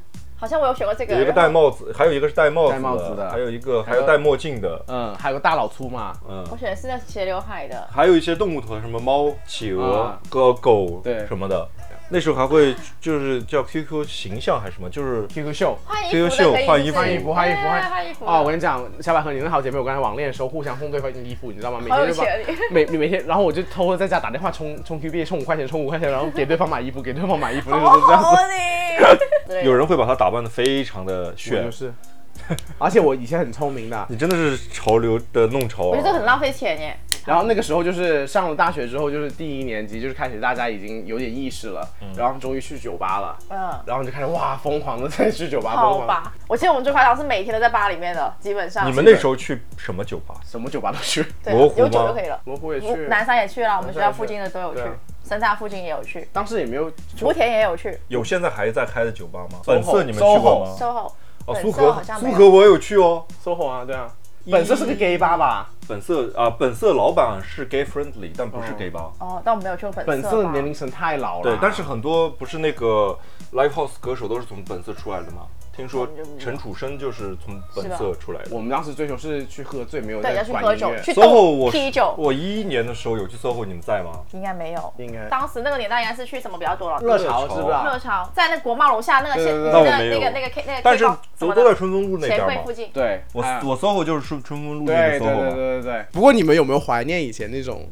好像我有选过这个。有一个戴帽子，还有一个是戴帽子戴帽子的。还有一个还有戴墨镜的，嗯，还有个大老粗嘛，嗯。我，选的是那斜刘海的，还有一些动物头，什么猫、企鹅啊、狗、狗对。什么的。那时候还会就是叫 QQ 形象还是什么，就是 QQ 秀。换衣 QQ 秀换衣服换衣服，换衣服，换换衣服哦，我跟你讲，小百合，你那好姐妹，我刚才网恋的时候互相送对方衣服，你知道吗？每天就把 (laughs) 每每每天，然后我就偷偷在家打电话充充 Q 币，充五块钱，充五块钱，然后给对方买衣服，给对方买衣服，那种好就这样子。(laughs) 有人会把她打扮的非常的炫就，是，(laughs) 而且我以前很聪明的，你真的是潮流的弄潮我觉得这很啊！浪费钱耶。然后那个时候就是上了大学之后，就是第一年级，就是开始大家已经有点意识了，然后终于去酒吧了，嗯，然后就开始哇疯狂的在去酒吧，疯狂地。好吧。我记得我们最夸张是每天都在吧里面的，基本上。你们那时候去什么酒吧？什么酒吧都去，对罗湖有酒吗就可以了。罗湖也去，南山也去了，我们学校附近的都有去。对啊，深大附近也有去，当时也没有福田也有去。有现在还在开的酒吧吗？本色你们去过吗？，SOHO。哦，本苏荷色好像，没有。苏荷我有去哦。SOHO 啊，对啊，(laughs) 本色是个 gay 吧吧？本色啊，本色老板是 gay friendly，但不是哦 gay 吧？哦，但我没有去过本本色吧色年龄层太老了，对，但是很多不是那个 live house 歌手都是从本色出来的吗？听说陈楚生就是从本色出来的。我们当时追求是去喝醉，没有对在要去喝酒。去 SOHO 我啤酒，我一一年的时候有去 SOHO，你们在吗？应该没有。应该当时那个年代应该是去什么比较多了？热潮潮是不是啊？热潮，在那国贸楼下那个那个那个那个 K 那个但是都么都在春风路那钱边嘛。柜附近。对，我啊我 SOHO 就是春春风路那个对对 SOHO 对嘛。对对对。不过你们有没有怀念以前那种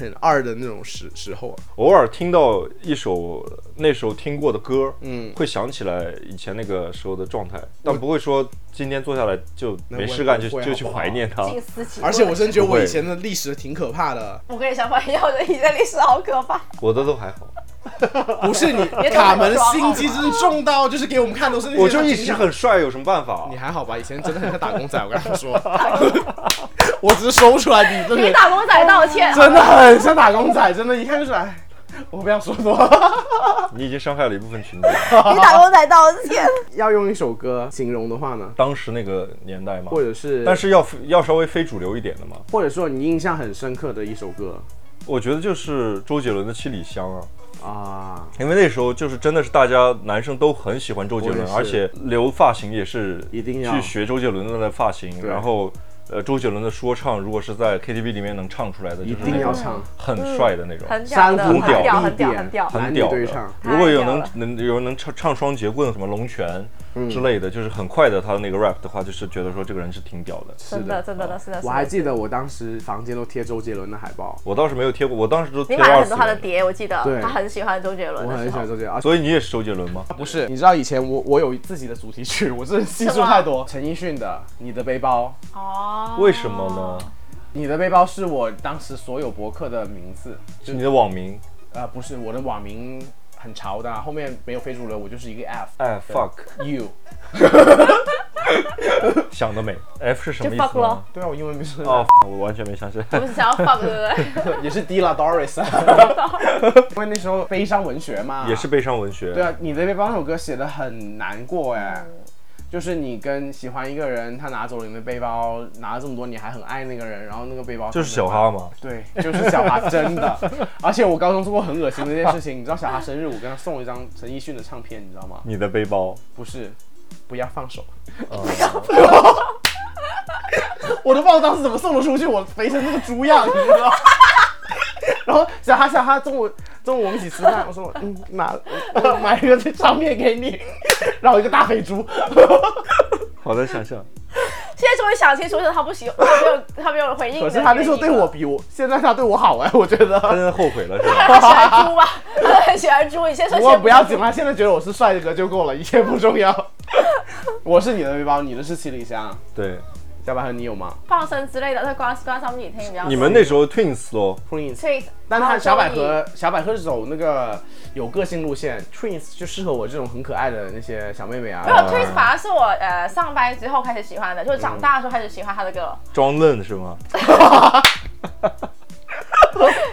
很二的那种时时候啊？偶尔听到一首那时候听过的歌，嗯会想起来以前那个时候的状态，但不会说今天坐下来就没事干就就去怀念它。而且我真觉得我以前的历史挺可怕的，我跟你想法一样的，以前历史好可怕。我的都还好，(laughs) 不是你卡门心机真的重到就是给我们看都是那些我就一直很帅，有什么办法？你还好吧？以前真的很像打工仔，我跟你说，(laughs) 我只是说不出来，你真给的打工仔道歉。真的很像打工仔，真的，一看就是哎，我不要说多，(laughs) 你已经伤害了一部分群体。你打工仔道歉。要用一首歌形容的话呢，当时那个年代嘛，或者是，但是要要稍微非主流一点的嘛。或者说你印象很深刻的一首歌我觉得就是周杰伦的《七里香》啊，啊，因为那时候就是真的是大家男生都很喜欢周杰伦，而且留发型也是一定要。去学周杰伦的那发型，然后呃周杰伦的说唱如果是在 KTV 里面能唱出来的，一就是那种定要唱，很帅的那种。很屌的，很屌屌，很屌，很屌。男女很屌的对唱，如果有能能有人能唱唱双截棍、什么龙泉嗯之类的，就是很快的他的那个 rap 的话，就是觉得说这个人是挺屌的。真的，真的的，是的。是的我还记得我当时房间都贴周杰伦的海报，我倒是没有贴过，我当时都贴你买了很多他的。碟，我记得对他很喜欢周杰伦我。很喜欢周杰伦，所以你也是周杰伦吗？不是，你知道以前我我有自己的主题曲，我真的 (laughs) 细数太多。陈奕迅的《你的背包》，哦。为什么呢？你的背包是我当时所有博客的名字，是你的网名？呃，不是我的网名很潮的啊，后面没有非主流，我就是一个 F。哎，fuck，You，(laughs) 想得美。F 是什么意就思 fuck？对啊，我英文名是哦，我完全没想起来。不是想要 fuck 对不对？(laughs) 也是 Dila Doris，(laughs) 因为那时候悲伤文学嘛，也是悲伤文学。对啊，你的背包那首歌写的很难过哎，就是你跟喜欢一个人，他拿走了你的背包，拿了这么多，你还很爱那个人，然后那个背包就是小哈嘛。对，就是小哈，真的。而且我高中做过很恶心的一件事情，你知道小哈生日，我跟他送了一张陈奕迅的唱片，你知道吗？你的背包，不是，不要放手。哦 (laughs) 我都不知道当时怎么送的出去，我肥成那个猪样，你知道吗？然后小哈小哈中午中午我们一起吃饭，我说嗯买买一个这唱片给你，(laughs) 然后一个大肥猪，(laughs) 好的想象。现在终于想清楚，是他不喜，他没有，他没有回应。可是他那时候对我，比我现在他对我好哎，我觉得。他现在后悔了是吧？他喜欢猪吧？他的很喜欢猪，你先说。不过不要紧，他现在觉得我是帅哥就够了，一切不重要。(laughs) 我是你的背包，你的是行李箱。对，小百合，你有吗放生之类的，在关关上面你听比较。你们那时候 Twins 咯，Twins，Twins，，但他小百合，小百合是走那个有个性路线，Twins 就适合我这种很可爱的那些小妹妹啊。没有 Twins 反而是我呃上班之后开始喜欢的，就是长大的时候开始喜欢他的歌。装嫩是吗？(laughs) (laughs)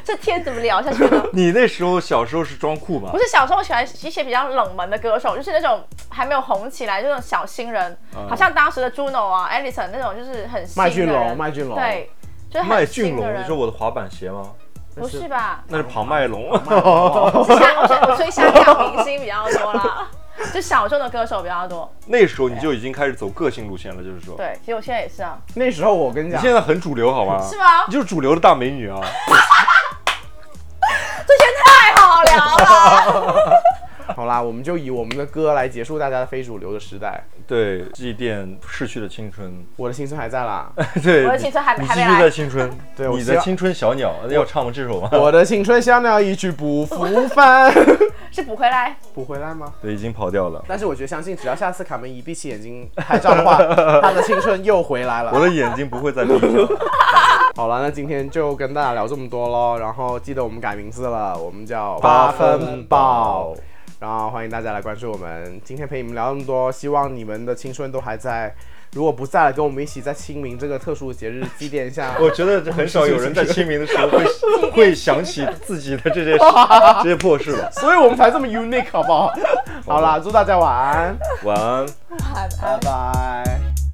这天怎么聊下去呢？(laughs) 你那时候小时候是装酷吧不？是小时候喜欢一些比较冷门的歌手，就是那种还没有红起来，就那种小新人，好像当时的 Juno 啊、Edison 那种，就是很新麦浚的人龙麦浚龙对，就是麦很浚龙，你说我的滑板鞋吗？不是吧？那是庞麦龙。我我追香港明星比较多啦，(laughs) 就小众的歌手比较多。那时候你就已经开始走个性路线了，就是说，对，其实我现在也是啊，那时候我跟你讲，你现在很主流好吗？是吗你就是主流的大美女啊！(laughs) 这些太好聊了。(laughs) 好啦，我们就以我们的歌来结束大家的非主流的时代。对，祭奠逝去的青春。我的青春还在啦，(laughs) 对，我的青春还你继续还没来在青春。(laughs) 对你的青春小鸟要唱吗？这首吗？我的青春小鸟一去不复返，(laughs) 是补回来，补回来吗？对，已经跑掉了。但是我觉得，相信只要下次卡门一闭起眼睛拍照的话，他的青春又回来了。我的眼睛不会再闭上。好了，那今天就跟大家聊这么多喽。然后记得我们改名字了，我们叫八分爆。然后欢迎大家来关注我们。今天陪你们聊那么多，希望你们的青春都还在。如果不在了，跟我们一起在清明这个特殊的节日祭奠一下。(laughs) 我觉得很少有人在 (laughs) 清明的时候会会想起自己的这些这些破事吧。(laughs) 所以我们才这么 unique，好不好？好啦，祝大家晚安，晚安。拜拜。